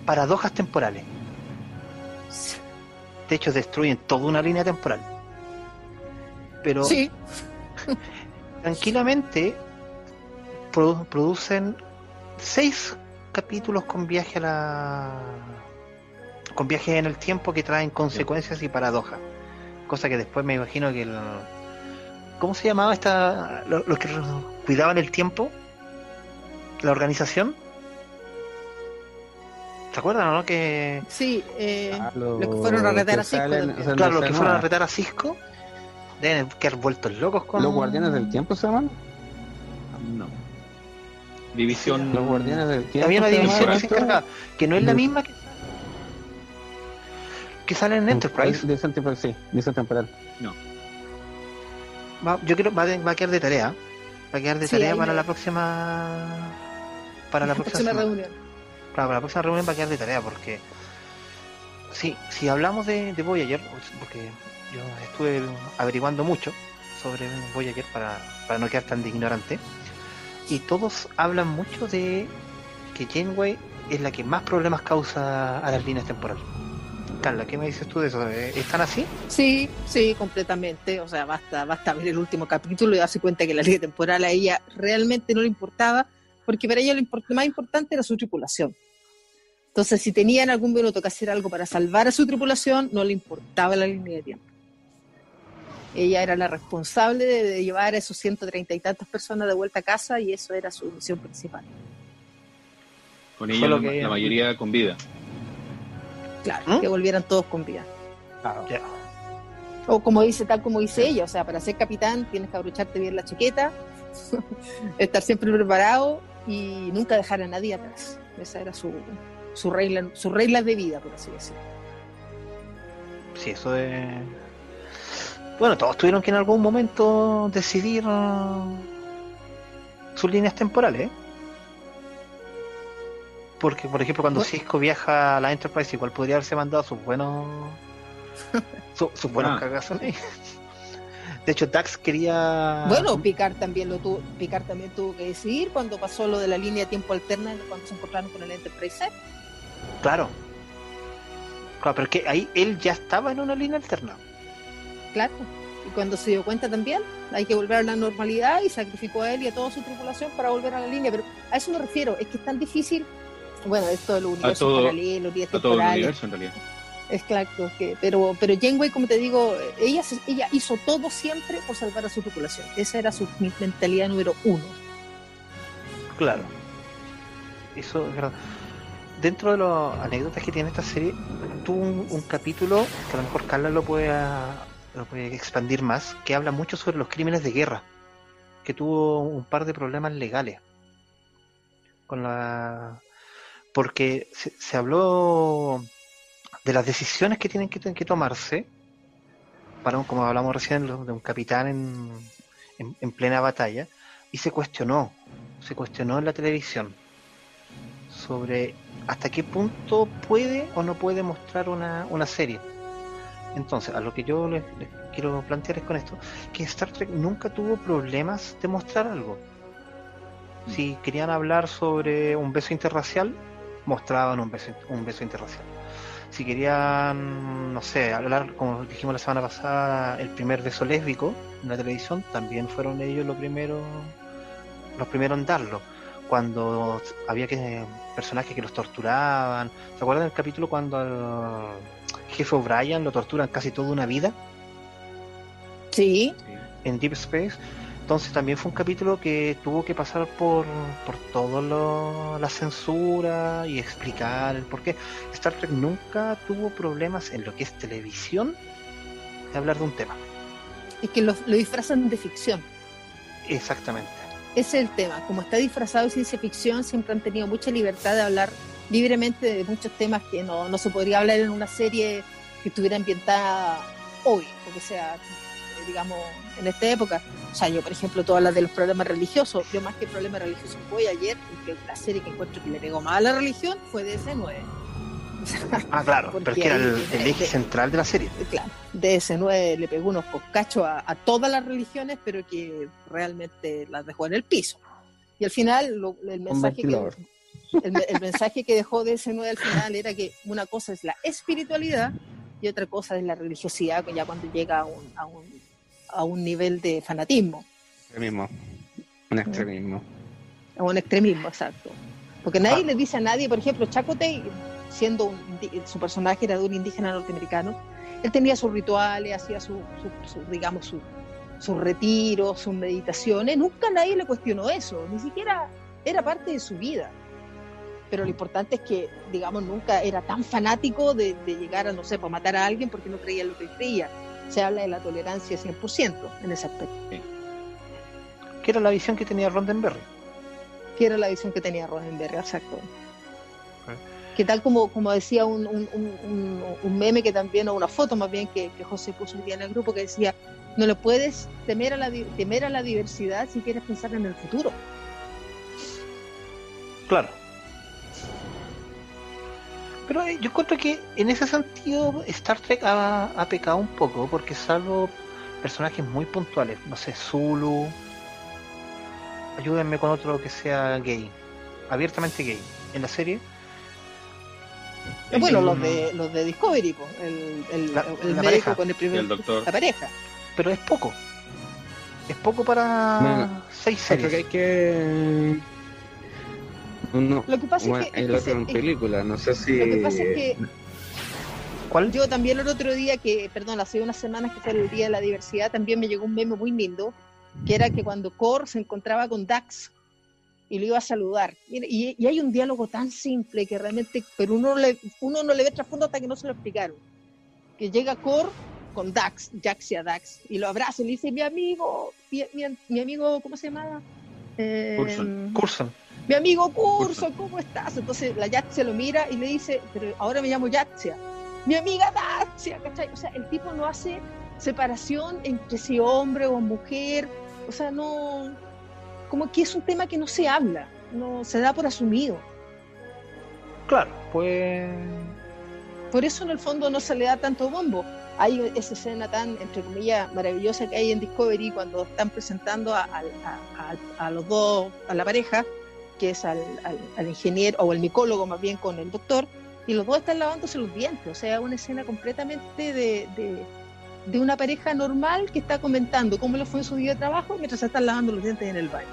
paradojas temporales. De hecho, destruyen toda una línea temporal. Pero Sí, tranquilamente produ- producen seis capítulos con viaje a la con viajes en el tiempo que traen consecuencias y paradojas cosa que después me imagino que el ¿cómo se llamaba esta lo- los que cuidaban el tiempo la organización ¿se acuerdan o no? que sí. eh, Ah, los que fueron a retar a Cisco salen- también. o sea, claro no los que fueron a no, retar a Cisco deben quedar vueltos locos con Los guardianes del tiempo se llaman. No. División. Los guardianes del tiempo. había una división que se encargaba que no es la misma que que sale en Enterprise División temporal, sí, división temporal. Va- yo creo va, de- va a quedar de tarea. Va a quedar de Sí, tarea para me- la próxima. Para la próxima, reunión. Para la próxima reunión va a quedar de tarea porque. Sí, si hablamos de, de Voyager, porque yo estuve averiguando mucho sobre Voyager para, para no quedar tan de ignorante. Y todos hablan mucho de que Janeway es la que más problemas causa a las líneas temporales. Carla, ¿qué me dices tú de eso? ¿Eh, ¿Están así? Sí, sí, completamente. O sea, basta, basta ver el último capítulo y darse cuenta que la línea temporal a ella realmente no le importaba, porque para ella lo, import- lo más importante era su tripulación. Entonces, si tenía en algún minuto que hacer algo para salvar a su tripulación, no le importaba la línea de tiempo. Ella era la responsable de, de llevar a esos 130 y tantas personas de vuelta a casa y eso era su misión principal. Con ella la, que- la mayoría con vida. Claro, ¿Mm? que volvieran todos con vida. Ya. O como dice, tal como dice ella, o sea, para ser capitán tienes que abrocharte bien la chaqueta, estar siempre preparado y nunca dejar a nadie atrás. Esa era su, su regla, su regla de vida, por así decirlo. Sí, eso es. Bueno, todos tuvieron que en algún momento decidir uh, sus líneas temporales. ¿eh? Porque, por ejemplo, cuando Bueno. Cisco viaja a la Enterprise, igual podría haberse mandado sus buenos. su- sus buenos Ah. cagazos ahí. De hecho, Dax quería. Bueno, Picard también lo tuvo, Picard también tuvo que decidir cuando pasó lo de la línea de tiempo alterna, cuando se encontraron con el Enterprise. Claro. Claro, pero es que ahí él ya estaba en una línea alterna. Claro. Y cuando se dio cuenta también, hay que volver a la normalidad y sacrificó a él y a toda su tripulación para volver a la línea. Pero a eso me refiero, es que es tan difícil. Bueno, esto de los universos todo- paralelos, líneas A todo el universo en realidad. Es claro, que, pero, pero Janeway, como te digo, ella, se- ella hizo todo siempre por salvar a su tripulación. Esa era su mentalidad número uno. Claro. Eso es verdad. Dentro de las anécdotas que tiene esta serie, tuvo un, capítulo que a lo mejor Carla lo puede, lo puede expandir más, que habla mucho sobre los crímenes de guerra, que tuvo un par de problemas legales con la porque se, habló de las decisiones que tienen que, que tomarse para un- como hablamos recién de un capitán en, en, en plena batalla y se cuestionó se cuestionó en la televisión sobre hasta qué punto puede o no puede mostrar una, una serie. Entonces, a lo que yo les, les quiero plantear es con esto, que Star Trek nunca tuvo problemas de mostrar algo. Si querían hablar sobre un beso interracial, mostraban un beso, un beso interracial. Si querían, no sé, hablar, como dijimos la semana pasada, el primer beso lésbico en la televisión, también fueron ellos los primeros, los primeros en darlo. Cuando había que personajes que los torturaban. ¿Se acuerdan del capítulo cuando al jefe O'Brien lo torturan casi toda una vida Sí, en Deep Space? Entonces también fue un capítulo que tuvo que pasar por, por todo lo, la censura y explicar el por qué. Star Trek nunca tuvo problemas en lo que es televisión de hablar de un tema. Es que lo, lo disfrazan de ficción. Exactamente. Ese es el tema. Como está disfrazado de ciencia ficción, siempre han tenido mucha libertad de hablar libremente de muchos temas que no, no se podría hablar en una serie que estuviera ambientada hoy, porque sea, eh, digamos, en esta época. O sea, yo, por ejemplo, todas las de los problemas religiosos, yo más que problemas religiosos voy ayer, porque la serie que encuentro que le pegó más a la religión fue DS9. Ah, claro, pero es que era el, el eje central de la serie. Claro, DS9 le pegó unos coscachos a, a todas las religiones, pero que realmente las dejó en el piso. Y al final, lo- el mensaje que, el, el mensaje que dejó DS9 al final era que una cosa es la espiritualidad y otra cosa es la religiosidad, ya cuando llega a un, a un, a un nivel de fanatismo, Extremismo. Un extremismo. a un extremismo, exacto. Porque nadie Ah. le dice a nadie, por ejemplo, Chakotay, siendo un, su personaje era de un indígena norteamericano, él tenía sus rituales, hacía su, su- su, digamos, su- sus retiros, sus meditaciones, nunca nadie le cuestionó eso, ni siquiera era parte de su vida. Pero lo importante es que, digamos, nunca era tan fanático de, de llegar a, no sé, para matar a alguien porque no creía en lo que creía. Se habla de la tolerancia 100% en ese aspecto, Que era la visión que tenía Rondenberry. que era la visión que tenía Roddenberry, exacto. Que tal como, como decía un, un, un- meme que también, o una foto más bien que, que José puso un día en el grupo que decía, no le puedes temer a, la, temer a la diversidad si quieres pensar en el futuro. Claro. Pero eh, yo encuentro que en ese sentido Star Trek ha pecado un poco, porque salvo personajes muy puntuales, no sé, Zulu, ayúdenme con otro que sea gay, abiertamente gay, en la serie, bueno, Mm. los de los de Discovery, po, el, el, La- el la médico pareja. con el primer, El doctor. la pareja. pero es poco. Es poco para Bueno, seis Creo que hay series. que. Uno, Lo que pasa bueno, es que, es el en película, no sé si. lo que pasa es que ¿Cuál? Yo también el otro día, que, perdón, hace unas semanas que fue el Día de la Diversidad, también me llegó un meme muy lindo, que era que cuando Kor se encontraba con Dax y lo iba a saludar, y, y- hay un diálogo tan simple que realmente, pero uno, le, uno no le ve trasfondo hasta que no se lo explicaron, que llega Kor con Dax, Jax y a Dax, y lo abraza y le dice, mi amigo, mi, mi- mi amigo, ¿cómo se llama? Eh, Coulson. Curson. mi amigo Curso, Coulson. ¿cómo estás? Entonces la Yatzia lo mira y le dice, pero ahora me llamo Yatzia. Mi amiga Yatzia, ¿cachai? O sea, el tipo no hace separación entre si hombre o mujer, o sea, no, como que es un tema que no se habla, no se da por asumido. Claro, pues. Por eso en el fondo no se le da tanto bombo. Hay esa escena tan, entre comillas, maravillosa que hay en Discovery cuando están presentando a, a- a- a los dos, a la pareja, que es al, al- al ingeniero o el micólogo más bien con el doctor, y los dos están lavándose los dientes. O sea, una escena completamente de, de, de una pareja normal que está comentando cómo le fue en su día de trabajo mientras se están lavando los dientes en el baño.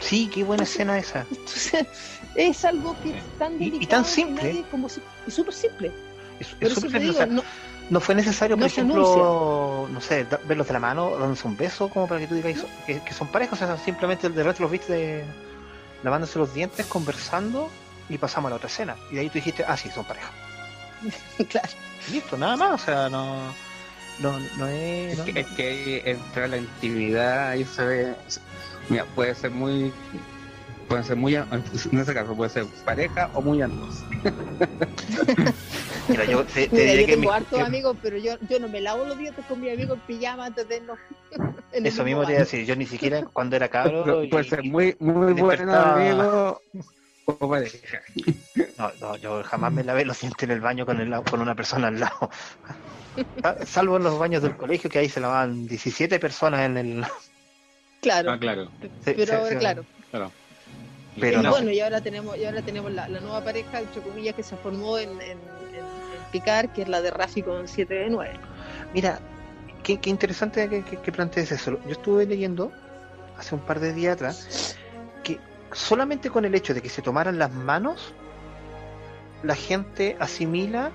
Sí, qué buena escena esa. Entonces, es algo que es tan Y- y delicado tan que simple. nadie como si- y súper simple. Es, es te simple, o digo, sea, no, no fue necesario, por no ejemplo, no sé, da- verlos de la mano, dándose un beso, como para que tú digas que, que son parejas, o sea, simplemente de resto los viste de- lavándose los dientes, conversando y pasamos a la otra escena. Y de ahí tú dijiste, ah, sí, son pareja. claro. Listo, nada más, o sea, no, no, no es... Es no- que, es que entra la intimidad, ahí se ve. Mira, puede ser muy. Puede ser muy. En ese caso, puede ser pareja o muy amigos. Mira, yo te, te Mira, diré yo que tengo mi- hartos amigos, pero yo, yo no me lavo los dientes con mi amigo en pijama antes de el eso mismo te iba a decir, yo ni siquiera cuando era cabro... Pero y- puede ser y- muy, muy y buen amigo No, no, yo jamás me lavé los dientes en el baño con, el, con una persona al lado. Sa- Salvo en los baños del colegio, que ahí se lavaban 17 personas en el... Claro, Ah, claro, pero se- ahora, claro. claro. Pero y no. bueno, y ahora tenemos, y ahora tenemos la, la nueva pareja, entre comillas, que se formó en, en, Picar, que es la de Rafi con 7 de 9. Mira, qué, qué interesante que, que, que plantees eso. Yo estuve leyendo hace un par de días atrás solamente con el hecho de que se tomaran las manos, la gente asimila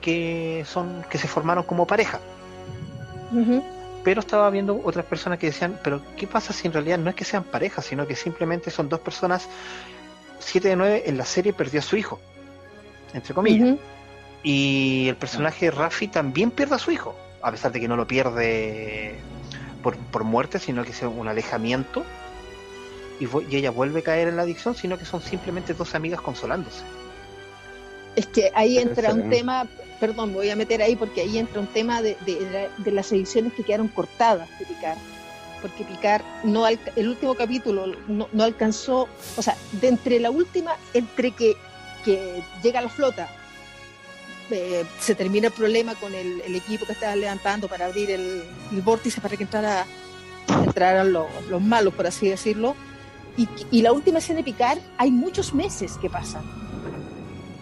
que son que se formaron como pareja. pero estaba viendo otras personas que decían, pero ¿qué pasa si en realidad no es que sean parejas, sino que simplemente son dos personas, 7 de 9 en la serie perdió a su hijo, entre comillas. Y el personaje Rafi también pierde a su hijo, a pesar de que no lo pierde por, por muerte, sino que es un alejamiento. Y, y ella vuelve a caer en la adicción, sino que son simplemente dos amigas consolándose. Es que ahí entra un ¿eh? tema, perdón, me voy a meter ahí porque ahí entra un tema de, de de las ediciones que quedaron cortadas de Picar. Porque Picar, no el último capítulo no, no alcanzó, o sea, de entre la última, entre que, que llega la flota, eh, se termina el problema con el, el equipo que estaba levantando para abrir el, el vórtice para que entrara, entraran los, los malos, por así decirlo. Y, y la última escena de Picar, hay muchos meses que pasan.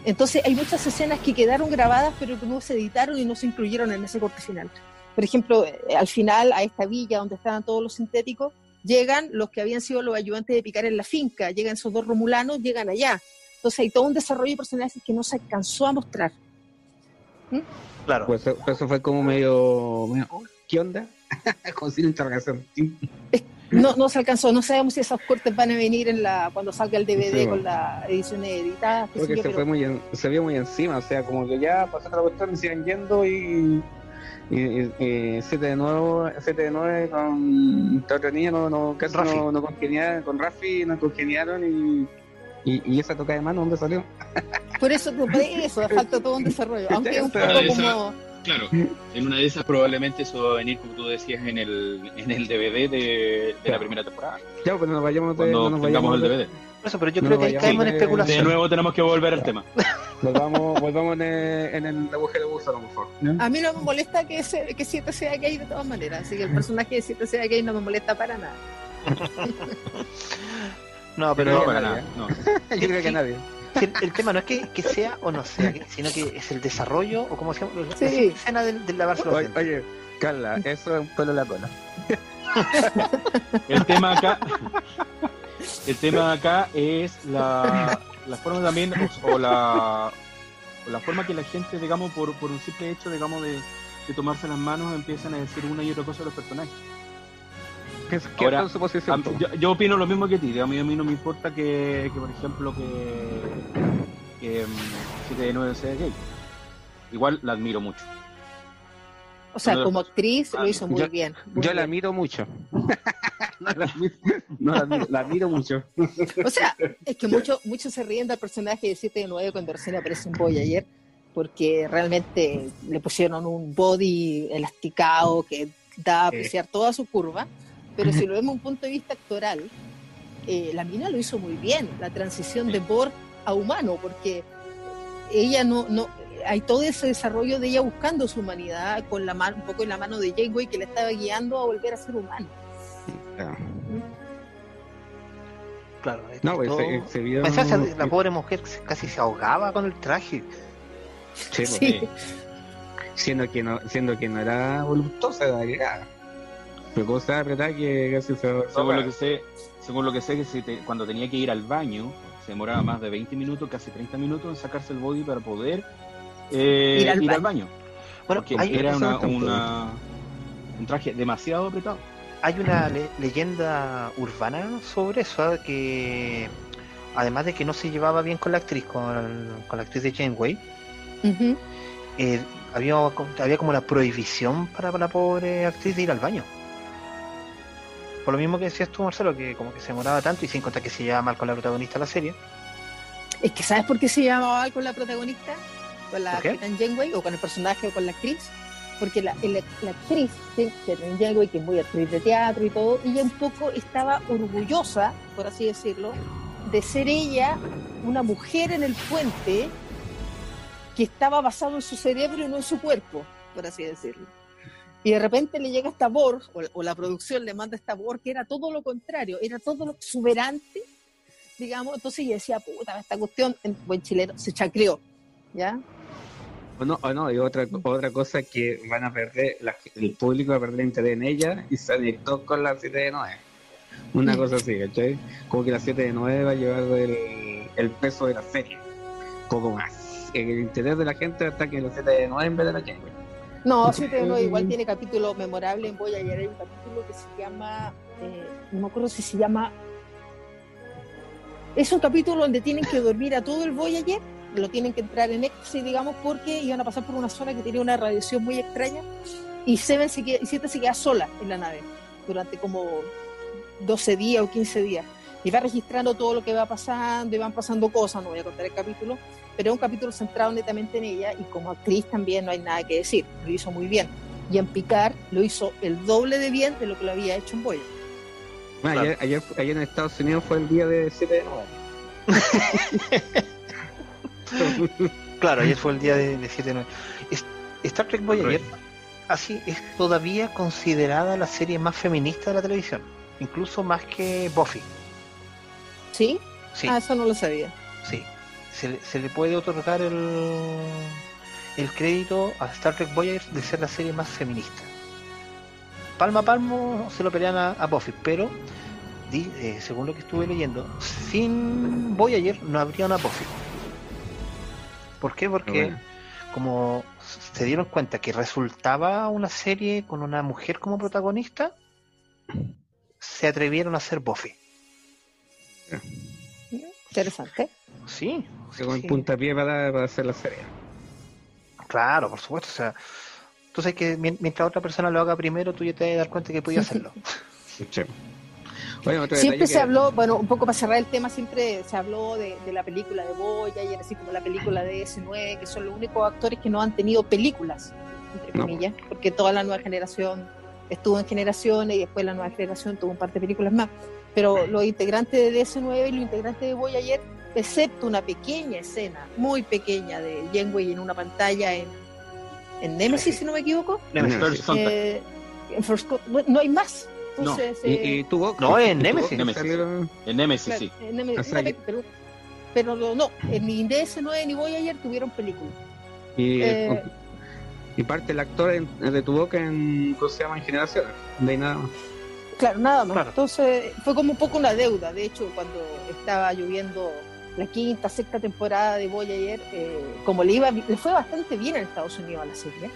Entonces hay muchas escenas que quedaron grabadas pero que no se editaron y no se incluyeron en ese corte final. Por ejemplo, eh, al final a esta villa donde estaban todos los sintéticos, llegan los que habían sido los ayudantes de Picar en la finca, llegan esos dos romulanos, llegan allá. Entonces hay todo un desarrollo de personajes que no se alcanzó a mostrar. Claro. Pues eso, pues eso fue como medio, medio, oh, ¿qué onda? Con sin interrogación. No, no se alcanzó, no sabemos si esos cortes van a venir en la cuando salga el DVD Sí, con la edición editada. Porque yo, se pero- fue muy en- se vio muy encima, o sea, como que ya pasó otra cuestión y siguen yendo y y, y- y siete de nuevo, siete de nueve con esta otra niña no, no casi Rafi. no, no congeniaron, con Rafi no congeniaron y, y, y esa toca de mano, ¿dónde salió? Por eso, por eso, falta todo un desarrollo. Aunque es un poco eso- como. Claro, en una de esas probablemente eso va a venir, como tú decías, en el, en el DVD de, de la Claro. primera temporada. Ya, pues no nos vayamos de, Cuando no nos tengamos vayamos el de- DVD. Por eso, pero yo No creo que ahí caemos en de- De especulación. nuevo tenemos que volver al tema. Volvamos, volvamos en el, en el agujero de gusano, por favor. ¿no? A mí no me molesta que, se, que 7 sea gay de todas maneras, así que el personaje de 7 sea gay no me molesta para nada. No, Pero pero No, para nadie, nada. No. Yo creo que nadie. Si el, el tema no es que, que sea o no sea sino que es el desarrollo, o como se llama, la Sí. escena del, del lavarse los Oye, dientes. oye, Carla, eso es un pelo en la cola. El tema acá, el tema acá es la, la forma también, o, o la, o la forma que la gente, digamos, por, por un simple hecho, digamos, de, de tomarse las manos, empiezan a decir una y otra cosa a los personajes. ¿Qué, qué Ahora, fue su posición? A- yo, yo opino lo mismo que ti, digamos, y a mí no me importa que, que por ejemplo, que, que mm, 7 de 9 sea gay. Igual la admiro mucho. O sea, No, como actriz lo ah, hizo muy yo- bien. muy Yo la bien. miro mucho. no la admiro, no la admiro, la admiro mucho. O sea, es que muchos mucho se ríen del personaje de 7 de 9 cuando recién aparece en Voyager, porque realmente le pusieron un body elasticado que da a apreciar toda su curva, pero si lo vemos desde un punto de vista actoral, eh, la mina lo hizo muy bien, la transición de Borg a humano, porque ella no, no, hay todo ese desarrollo de ella buscando su humanidad con la mano, un poco en la mano de Janeway que le estaba guiando a volver a ser humano. Claro, No, pues todo- se, se vio. Pensá, esa- la pobre mujer casi se ahogaba con el traje. Sí, pues, Sí. siendo que no, siendo que no era voluptuosa la apretada que casi se Según lo que sé, según lo que sé que si te- cuando tenía que ir al baño, se demoraba más de 20 minutos, casi 30 minutos en sacarse el body para poder eh, Ir al ir al baño. Bueno, Porque hay, era una, un traje demasiado apretado. hay una le- leyenda urbana sobre eso, ¿ah? que además de que no se llevaba bien con la actriz, con, con la actriz de Janeway, eh, había, había como la prohibición para la pobre actriz de ir al baño. Por lo mismo que decías tú, Marcelo, que como que se demoraba tanto y sin contar que se llevaba mal con la protagonista de la serie. Es que ¿sabes por qué se llamaba mal con la protagonista? Con la. Capitán Janeway o con el personaje o con la actriz. Porque la, el- la actriz, sí, Capitán Janeway, que es muy actriz de teatro y todo, ella un poco estaba orgullosa, por así decirlo, de ser ella una mujer en el puente que estaba basado en su cerebro y no en su cuerpo, por así decirlo. Y de repente le llega esta Borg, o, la producción le manda esta Borg, que era todo lo contrario, era todo lo exuberante, digamos. Entonces yo decía, puta, esta cuestión, en buen chileno, se chacreó, ¿ya? O no, no, y otra, otra cosa que van a perder, la- el público va a perder interés en ella y se conectó con la 7 de 9. Una cosa así, ¿cachai? Como que la 7 de 9 va a llevar el, peso de la serie. Poco más. El interés de la gente está que la 7 de 9 en vez de la Janeway. No, 7 de 9 igual tiene capítulo memorable en Voyager. Hay un capítulo que se llama, eh, no me acuerdo si se llama. Es un capítulo donde tienen que dormir a todo el Voyager, lo tienen que entrar en éxtasis, digamos, porque iban a pasar por una zona que tenía una radiación muy extraña y Seven se queda, y Siete se queda sola en la nave durante como 12 días o 15 días. Y va registrando todo lo que va pasando y van pasando cosas, no voy a contar el capítulo, pero es un capítulo centrado netamente en ella y como actriz también no hay nada que decir, lo hizo muy bien. Y en Picar lo hizo el doble de bien de lo que lo había hecho en Boya. Bueno, ayer, ayer, ayer en Estados Unidos fue el día de 7 de 9. Claro, ayer fue el día de, de 7 de 9. Es- Star Trek Voyager así es todavía considerada la serie más feminista de la televisión, incluso más que Buffy. ¿Sí? Sí, Ah, eso no lo sabía. sí. Se, le- se le puede otorgar el, el crédito a Star Trek Voyager de ser la serie más feminista. Palma a palmo se lo pelean a, a Buffy, pero di- eh, según lo que estuve leyendo, sin Voyager no habría una Buffy. ¿Por qué? Porque Bueno. como se dieron cuenta que resultaba una serie con una mujer como protagonista, se atrevieron a hacer Buffy. Interesante. Sí, sí, Llegó el sí. puntapié para, para hacer la serie. Claro, por supuesto. O sea, tú sabes que mien- mientras otra persona lo haga primero, tú ya te vas a dar cuenta que podía hacerlo. Sí. Siempre se que- habló, bueno, un poco para cerrar el tema, siempre se habló de, de la película de Voyager, así como la película de S9, que son los únicos actores que no han tenido películas, entre No. comillas, porque toda la nueva generación estuvo en generaciones y después la nueva generación tuvo un par de películas más. Pero los integrantes de DS9 y los integrantes de Voyager, excepto una pequeña escena, muy pequeña, de Janeway en una pantalla en, en Nemesis, si no me equivoco, Nemesis. First Contact. eh, en First no hay más. Entonces, Y, eh, y tuvo. No, en Nemesis. En Nemesis, sí. en pero, pero no, no, en ni DS9 ni Voyager tuvieron película. Y, Eh, y parte el actor en- de tu boca en. ¿Cómo se llama? En generaciones. No hay nada más. Claro, nada más. Claro. Entonces fue como un poco una deuda. De hecho, cuando estaba lloviendo la quinta, sexta temporada de Voyager, eh, como le iba, le fue bastante bien en Estados Unidos a la serie.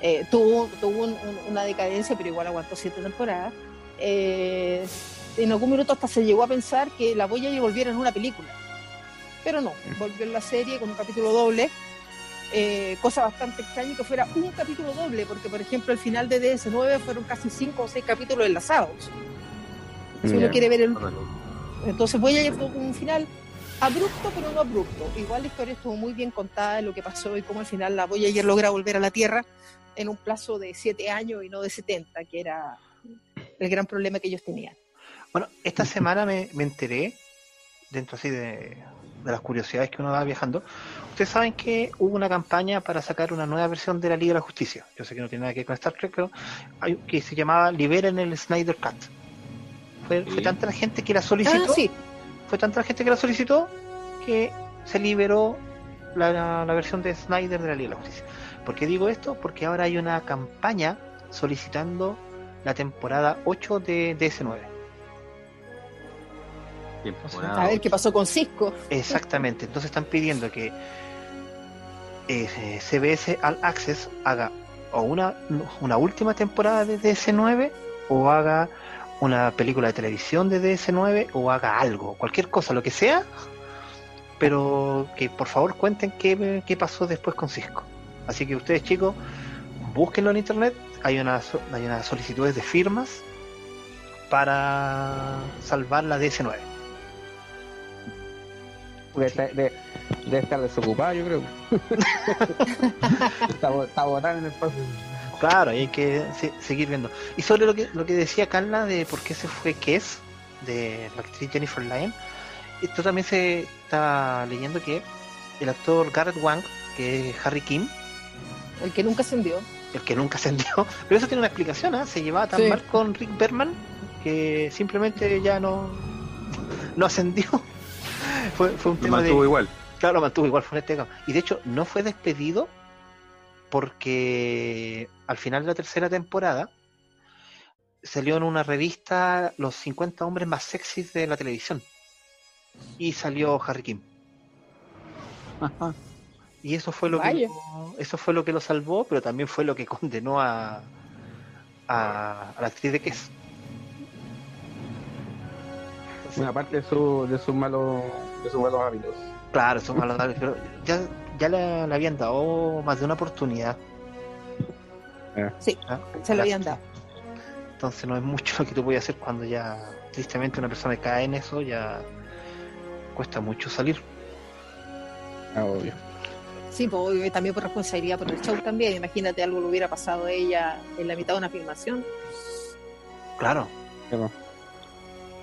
Eh, tuvo tuvo un- un- una decadencia, pero igual aguantó siete temporadas. Eh, en algún minuto hasta se llegó a pensar que la Voyager volviera en una película. Pero no, volvió en la serie con un capítulo doble. Eh, cosa bastante extraña que fuera un capítulo doble, porque por ejemplo el final de DS9 fueron casi cinco o seis capítulos enlazados. Si uno quiere ver el, entonces Voyager tuvo un final abrupto, pero no abrupto. Igual la historia estuvo muy bien contada de lo que pasó y cómo al final la Voyager logra volver a la Tierra en un plazo de siete años y no de 70, que era el gran problema que ellos tenían. Bueno, esta semana me, me enteré, dentro así de, de las curiosidades que uno va viajando, ustedes saben que hubo una campaña para sacar una nueva versión de la Liga de la Justicia. Yo sé que no tiene nada que ver con Star Trek, pero hay, que se llamaba Liberen el Snyder Cut. Fue, tanta la gente que la solicitó, Ah, sí, fue tanta la gente que la solicitó que se liberó la, la versión de Snyder de la Liga de la Justicia. ¿Por qué digo esto? Porque ahora hay una campaña solicitando la temporada 8 de DS9. Temporada a ver qué pasó con Cisco. Exactamente, entonces están pidiendo que eh, CBS All Access haga o una, una última temporada de DS9 o haga una película de televisión de DS9 o haga algo, cualquier cosa, lo que sea, pero que por favor cuenten qué, qué pasó después con Cisco. Así que ustedes chicos, búsquenlo en internet, hay unas hay unas solicitudes de firmas para salvar la DS9. Porque está- de- debe estar desocupada, yo creo. está, está en el paso. Claro, y hay que se- seguir viendo. Y sobre lo que lo que decía Carla de por qué se fue Kess, de la actriz Jennifer Lyon, esto también se está leyendo que el actor Garrett Wang, que es Harry Kim, El que nunca ascendió. el que nunca ascendió, pero eso tiene una explicación, ¿ah? se llevaba tan Sí. mal con Rick Berman que simplemente ya no, no ascendió. Fue, fue un Lo tema de, mantuvo igual. Claro, lo mantuvo igual, fue un este Y de hecho, no fue despedido porque al final de la tercera temporada salió en una revista los 50 hombres más sexys de la televisión. Y salió Harry Kim. Y eso fue lo que lo- eso fue lo que lo salvó, pero también fue lo que condenó a a, a la actriz de Kes. Una parte de su, de sus malos, de sus malos hábitos. Claro, son malos pero ya, ya le, le habían dado más de una oportunidad. Sí, ¿ah? se lo habían dado. Entonces no es mucho lo que tú puedes hacer cuando ya tristemente una persona cae en eso, ya cuesta mucho salir. Ah, obvio. Sí, pues, obvio, y también por responsabilidad por el show también. Imagínate algo le hubiera pasado a ella en la mitad de una filmación. Claro. Pero,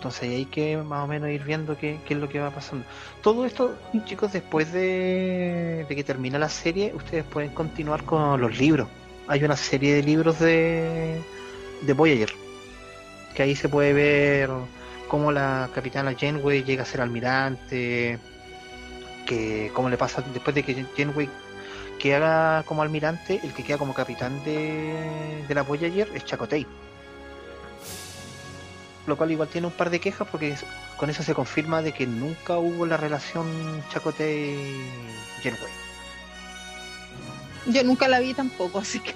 Entonces hay que más o menos ir viendo qué, es lo que va pasando. Todo esto, chicos, después de, de que termina la serie, ustedes pueden continuar con los libros. Hay una serie de libros de, de Voyager, que ahí se puede ver cómo la capitana Janeway llega a ser almirante, que cómo le pasa después de que Janeway queda como almirante, el que queda como capitán de, de la Voyager es Chakotay lo cual igual tiene un par de quejas porque es- con eso se confirma de que nunca hubo la relación Chacote Janeway. Yo nunca la vi tampoco, así que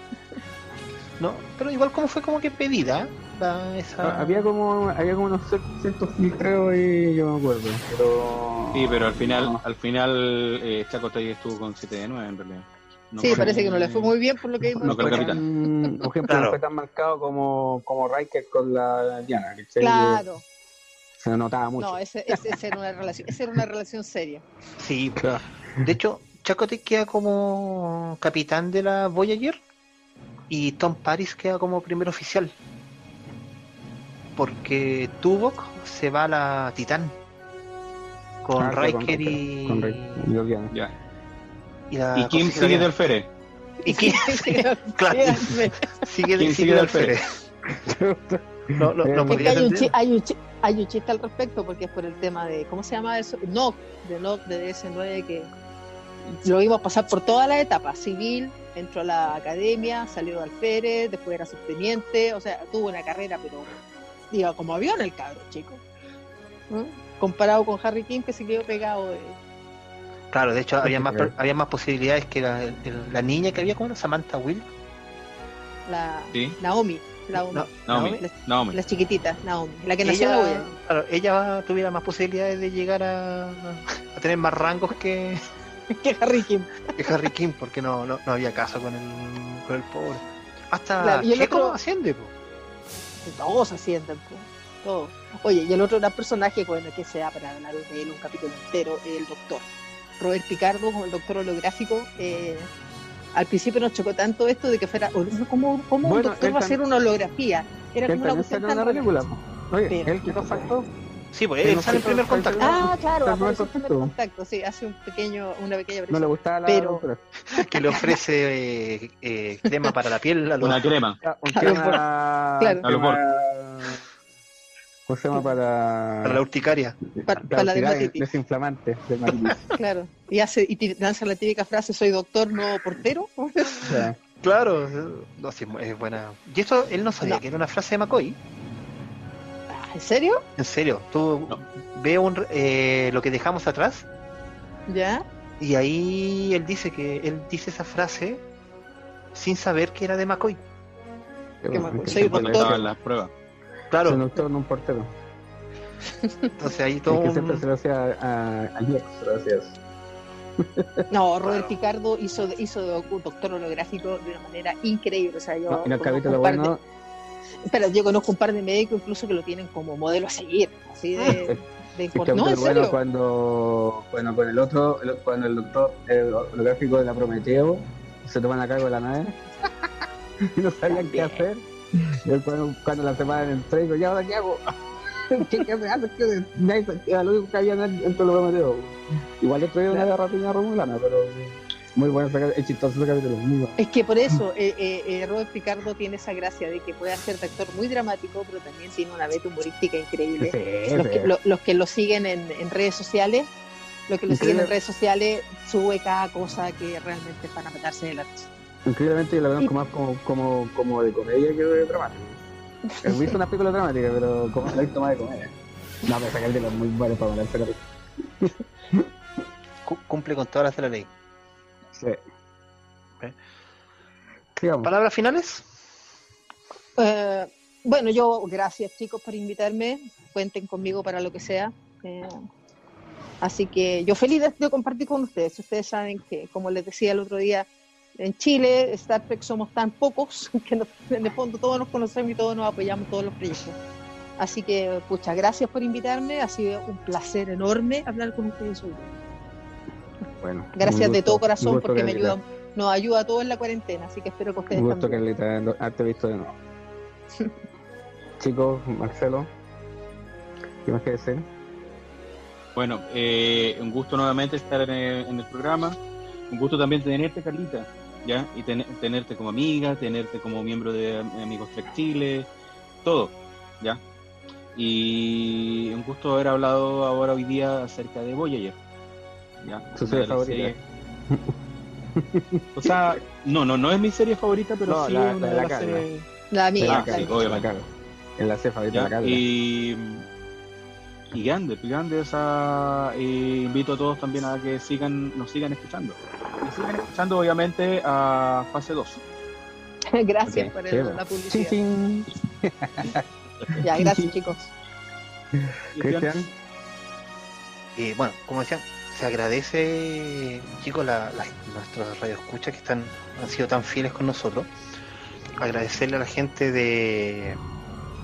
No, pero igual como fue como que pedida la- esa Ah, Había como, había como unos ciertos filtreos y yo me acuerdo, pero... Sí, pero al final, No. al final eh, Chacotay estuvo con 7 de 9 en realidad. No sí, con- parece que no le fue muy bien por lo que vimos. No con programa. Mm, Por ejemplo, Claro. no fue tan marcado como, como Riker con la Diana. Claro, Se notaba mucho. no, ese, ese- esa era una relación, esa era una relación seria. Sí, Claro. de hecho, Chacote queda como capitán de la Voyager y Tom Paris queda como primer oficial. Porque Tuvok se va a la Titán con Ah, con Riker Riker, y, Con Riker y la y consejera sigue del Fere. y Kim claro, sigue, Kim sigue sigue del del Fere. No, no, no Es podría hay, un chi- hay, un chi- hay un chiste al respecto porque es por el tema de, ¿cómo se llama eso? NOC, de NOC de DS9 que lo vimos pasar por todas las etapas, civil, entró a la academia, salió de alférez, después era subteniente, o sea, tuvo una carrera, pero iba como avión el cabro, chico. ¿no? Comparado con Harry King que se quedó pegado de... Claro, de hecho había más, había más posibilidades que la, niña que había, como era Samantha Will. La Sí. Naomi, Naomi, No, Naomi. la, Naomi. la chiquitita, Naomi, la que nació en la ella, claro, ella tuviera más posibilidades de llegar a, a tener más rangos que, que Harry King. que Harry King, porque no, no, no había caso con el, con el pobre. Hasta Claro, y el Checo otro- asciende, po. Todos ascienden, po, todos. Oye, y el otro gran personaje, bueno, que se da para hablar de él un capítulo entero, el doctor. Robert Picardo, como el doctor holográfico, eh, al principio nos chocó tanto esto de que fuera, ¿cómo, cómo Bueno, un doctor va a hacer una holografía? Era como una cuestión tan película. Oye, Pero- él que nos faltó. Sí, pues él sale en primer contacto. Ah, claro, aparece en primer contacto. contacto, sí, hace un pequeño, una pequeña No le gustaba la Pero- doctora. que le ofrece eh, eh, crema para la piel a los Una crema. Ah, un Claro. A lo ¿Cómo se llama para...? para la urticaria. Para, para la dermatitis, Desinflamante. dermatitis. claro. Y hace y lanza la típica frase, soy doctor, no portero. Claro, no, sí, es buena. Y esto él no sabía No. que era una frase de McCoy. Ah, ¿En serio? En serio, tú No. ve un, eh, lo que dejamos atrás ¿Ya? y ahí él dice que él dice esa frase sin saber que era de McCoy. Que que soy doctor. las pruebas. Se Claro, notó en un portero. entonces ahí todo que un- siempre se lo hacía a, a Jex, se lo hacía eso. No, Robert Picardo hizo, hizo un doctor holográfico de una manera increíble. O sea, yo No, y de- bueno, Espera, yo conozco un par de médicos incluso que lo tienen como modelo a seguir. Así de, de No, en bueno cuando, bueno, con el otro, el- cuando el doctor, el holográfico de la Prometeo, se toman a cargo de la nave y no sabían qué hacer. Cuando, cuando la separan en tres, digo, ¿y ahora qué hago? ¿Qué, qué me hace? ¿Qué? Era lo único que había en el, los Prometeo. Igual le traía una guerra piña romulana, pero muy bueno, es chistoso ese capítulo, muy bueno. Es que por eso eh, eh, eh, Robert Picardo tiene esa gracia de que puede hacer de actor muy dramático, pero también tiene una beta humorística increíble. Sí, los, sí. que, lo- los que lo siguen en, en redes sociales, los que lo siguen en Increíble. redes sociales, sube cada cosa que realmente es para matarse de la risa. Increíblemente yo la conozco más como, como, como de comedia que de dramática. He visto una película dramática, pero como la he visto más de comedia. No, pero sacar de los muy buenos para matarse la cumple con todas las de la ley. Sí. ¿Palabras finales? Eh, bueno, yo, gracias chicos por invitarme. Cuenten conmigo para lo que sea. Eh, así que yo feliz de, de compartir con ustedes. Ustedes saben que, como les decía el otro día, en Chile, Star Trek somos tan pocos que nos- en el fondo todos nos conocemos y todos nos apoyamos todos los proyectos. Así que, pucha, gracias por invitarme. Ha sido un placer enorme hablar con ustedes hoy. Bueno, Gracias de gusto, todo corazón porque me ayudan, nos ayuda a todos en la cuarentena. Así que espero que ustedes Un gusto, también. Carlita, haberte visto de nuevo. Chicos, Marcelo, ¿qué más que decir? Bueno, eh, un gusto nuevamente estar en el, en el programa. Un gusto también tenerte, Carlita, ¿ya? Y ten- tenerte como amiga, tenerte como miembro de Am- Amigos Trek Chile, todo, ¿ya? Y un gusto haber hablado ahora hoy día acerca de Voyager, ¿ya? Su serie favorita. O sea, no, no, no es mi serie favorita, pero No, sí la- una la de de las la series... La amiga. Ah, sí, obviamente. En la cefa, ahorita ¿ya? la. Y, y grande, grande, o sea, eh, invito a todos también a que sigan, nos sigan escuchando. Y sigan escuchando, obviamente, a fase 2. Gracias por el- sí, la publicidad. chin. Ya, gracias chicos. Cristian, Y bueno, como decían, se agradece, chicos, la, la- nuestros radioescuchas que están, han sido tan fieles con nosotros. Agradecerle a la gente de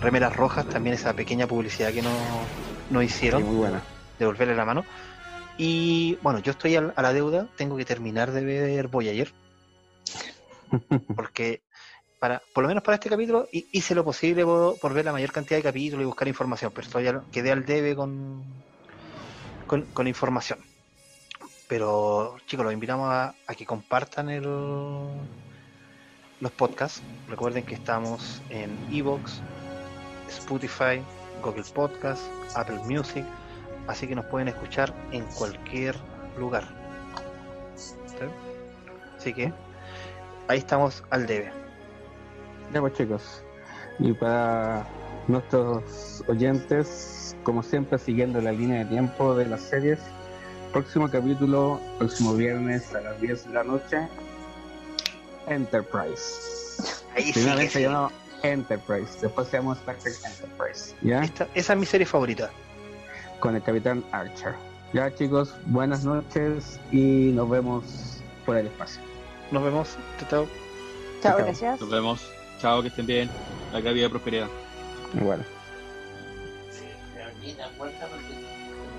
Remeras Rojas también esa pequeña publicidad que nos, sí, hicieron, muy buena. devolverle la mano. Y bueno, yo estoy al- a la deuda, tengo que terminar de ver Voyager, porque para, por lo menos para este capítulo hi- hice lo posible por, por ver la mayor cantidad de capítulos y buscar información, pero estoy al- quedé al debe con, con, con información. Pero chicos, los invitamos a, a que compartan el, los podcasts. Recuerden que estamos en Evox, Spotify, Google Podcast, Apple Music, así que nos pueden escuchar en cualquier lugar. ¿Sí? Así que ahí estamos al debe. Ya pues chicos, y para nuestros oyentes, como siempre siguiendo la línea de tiempo de las series, próximo capítulo, próximo viernes a las 10 de la noche, Enterprise. Ahí sí que se llama Enterprise, después se llama Star Trek Enterprise, ¿ya? Esta- esa es mi serie favorita. Con el Capitán Archer. Ya chicos, buenas noches y nos vemos por el espacio. Nos vemos. Chao, chao. Chao, gracias. Nos vemos. Chao, que estén bien. La vida y prosperidad. Bueno.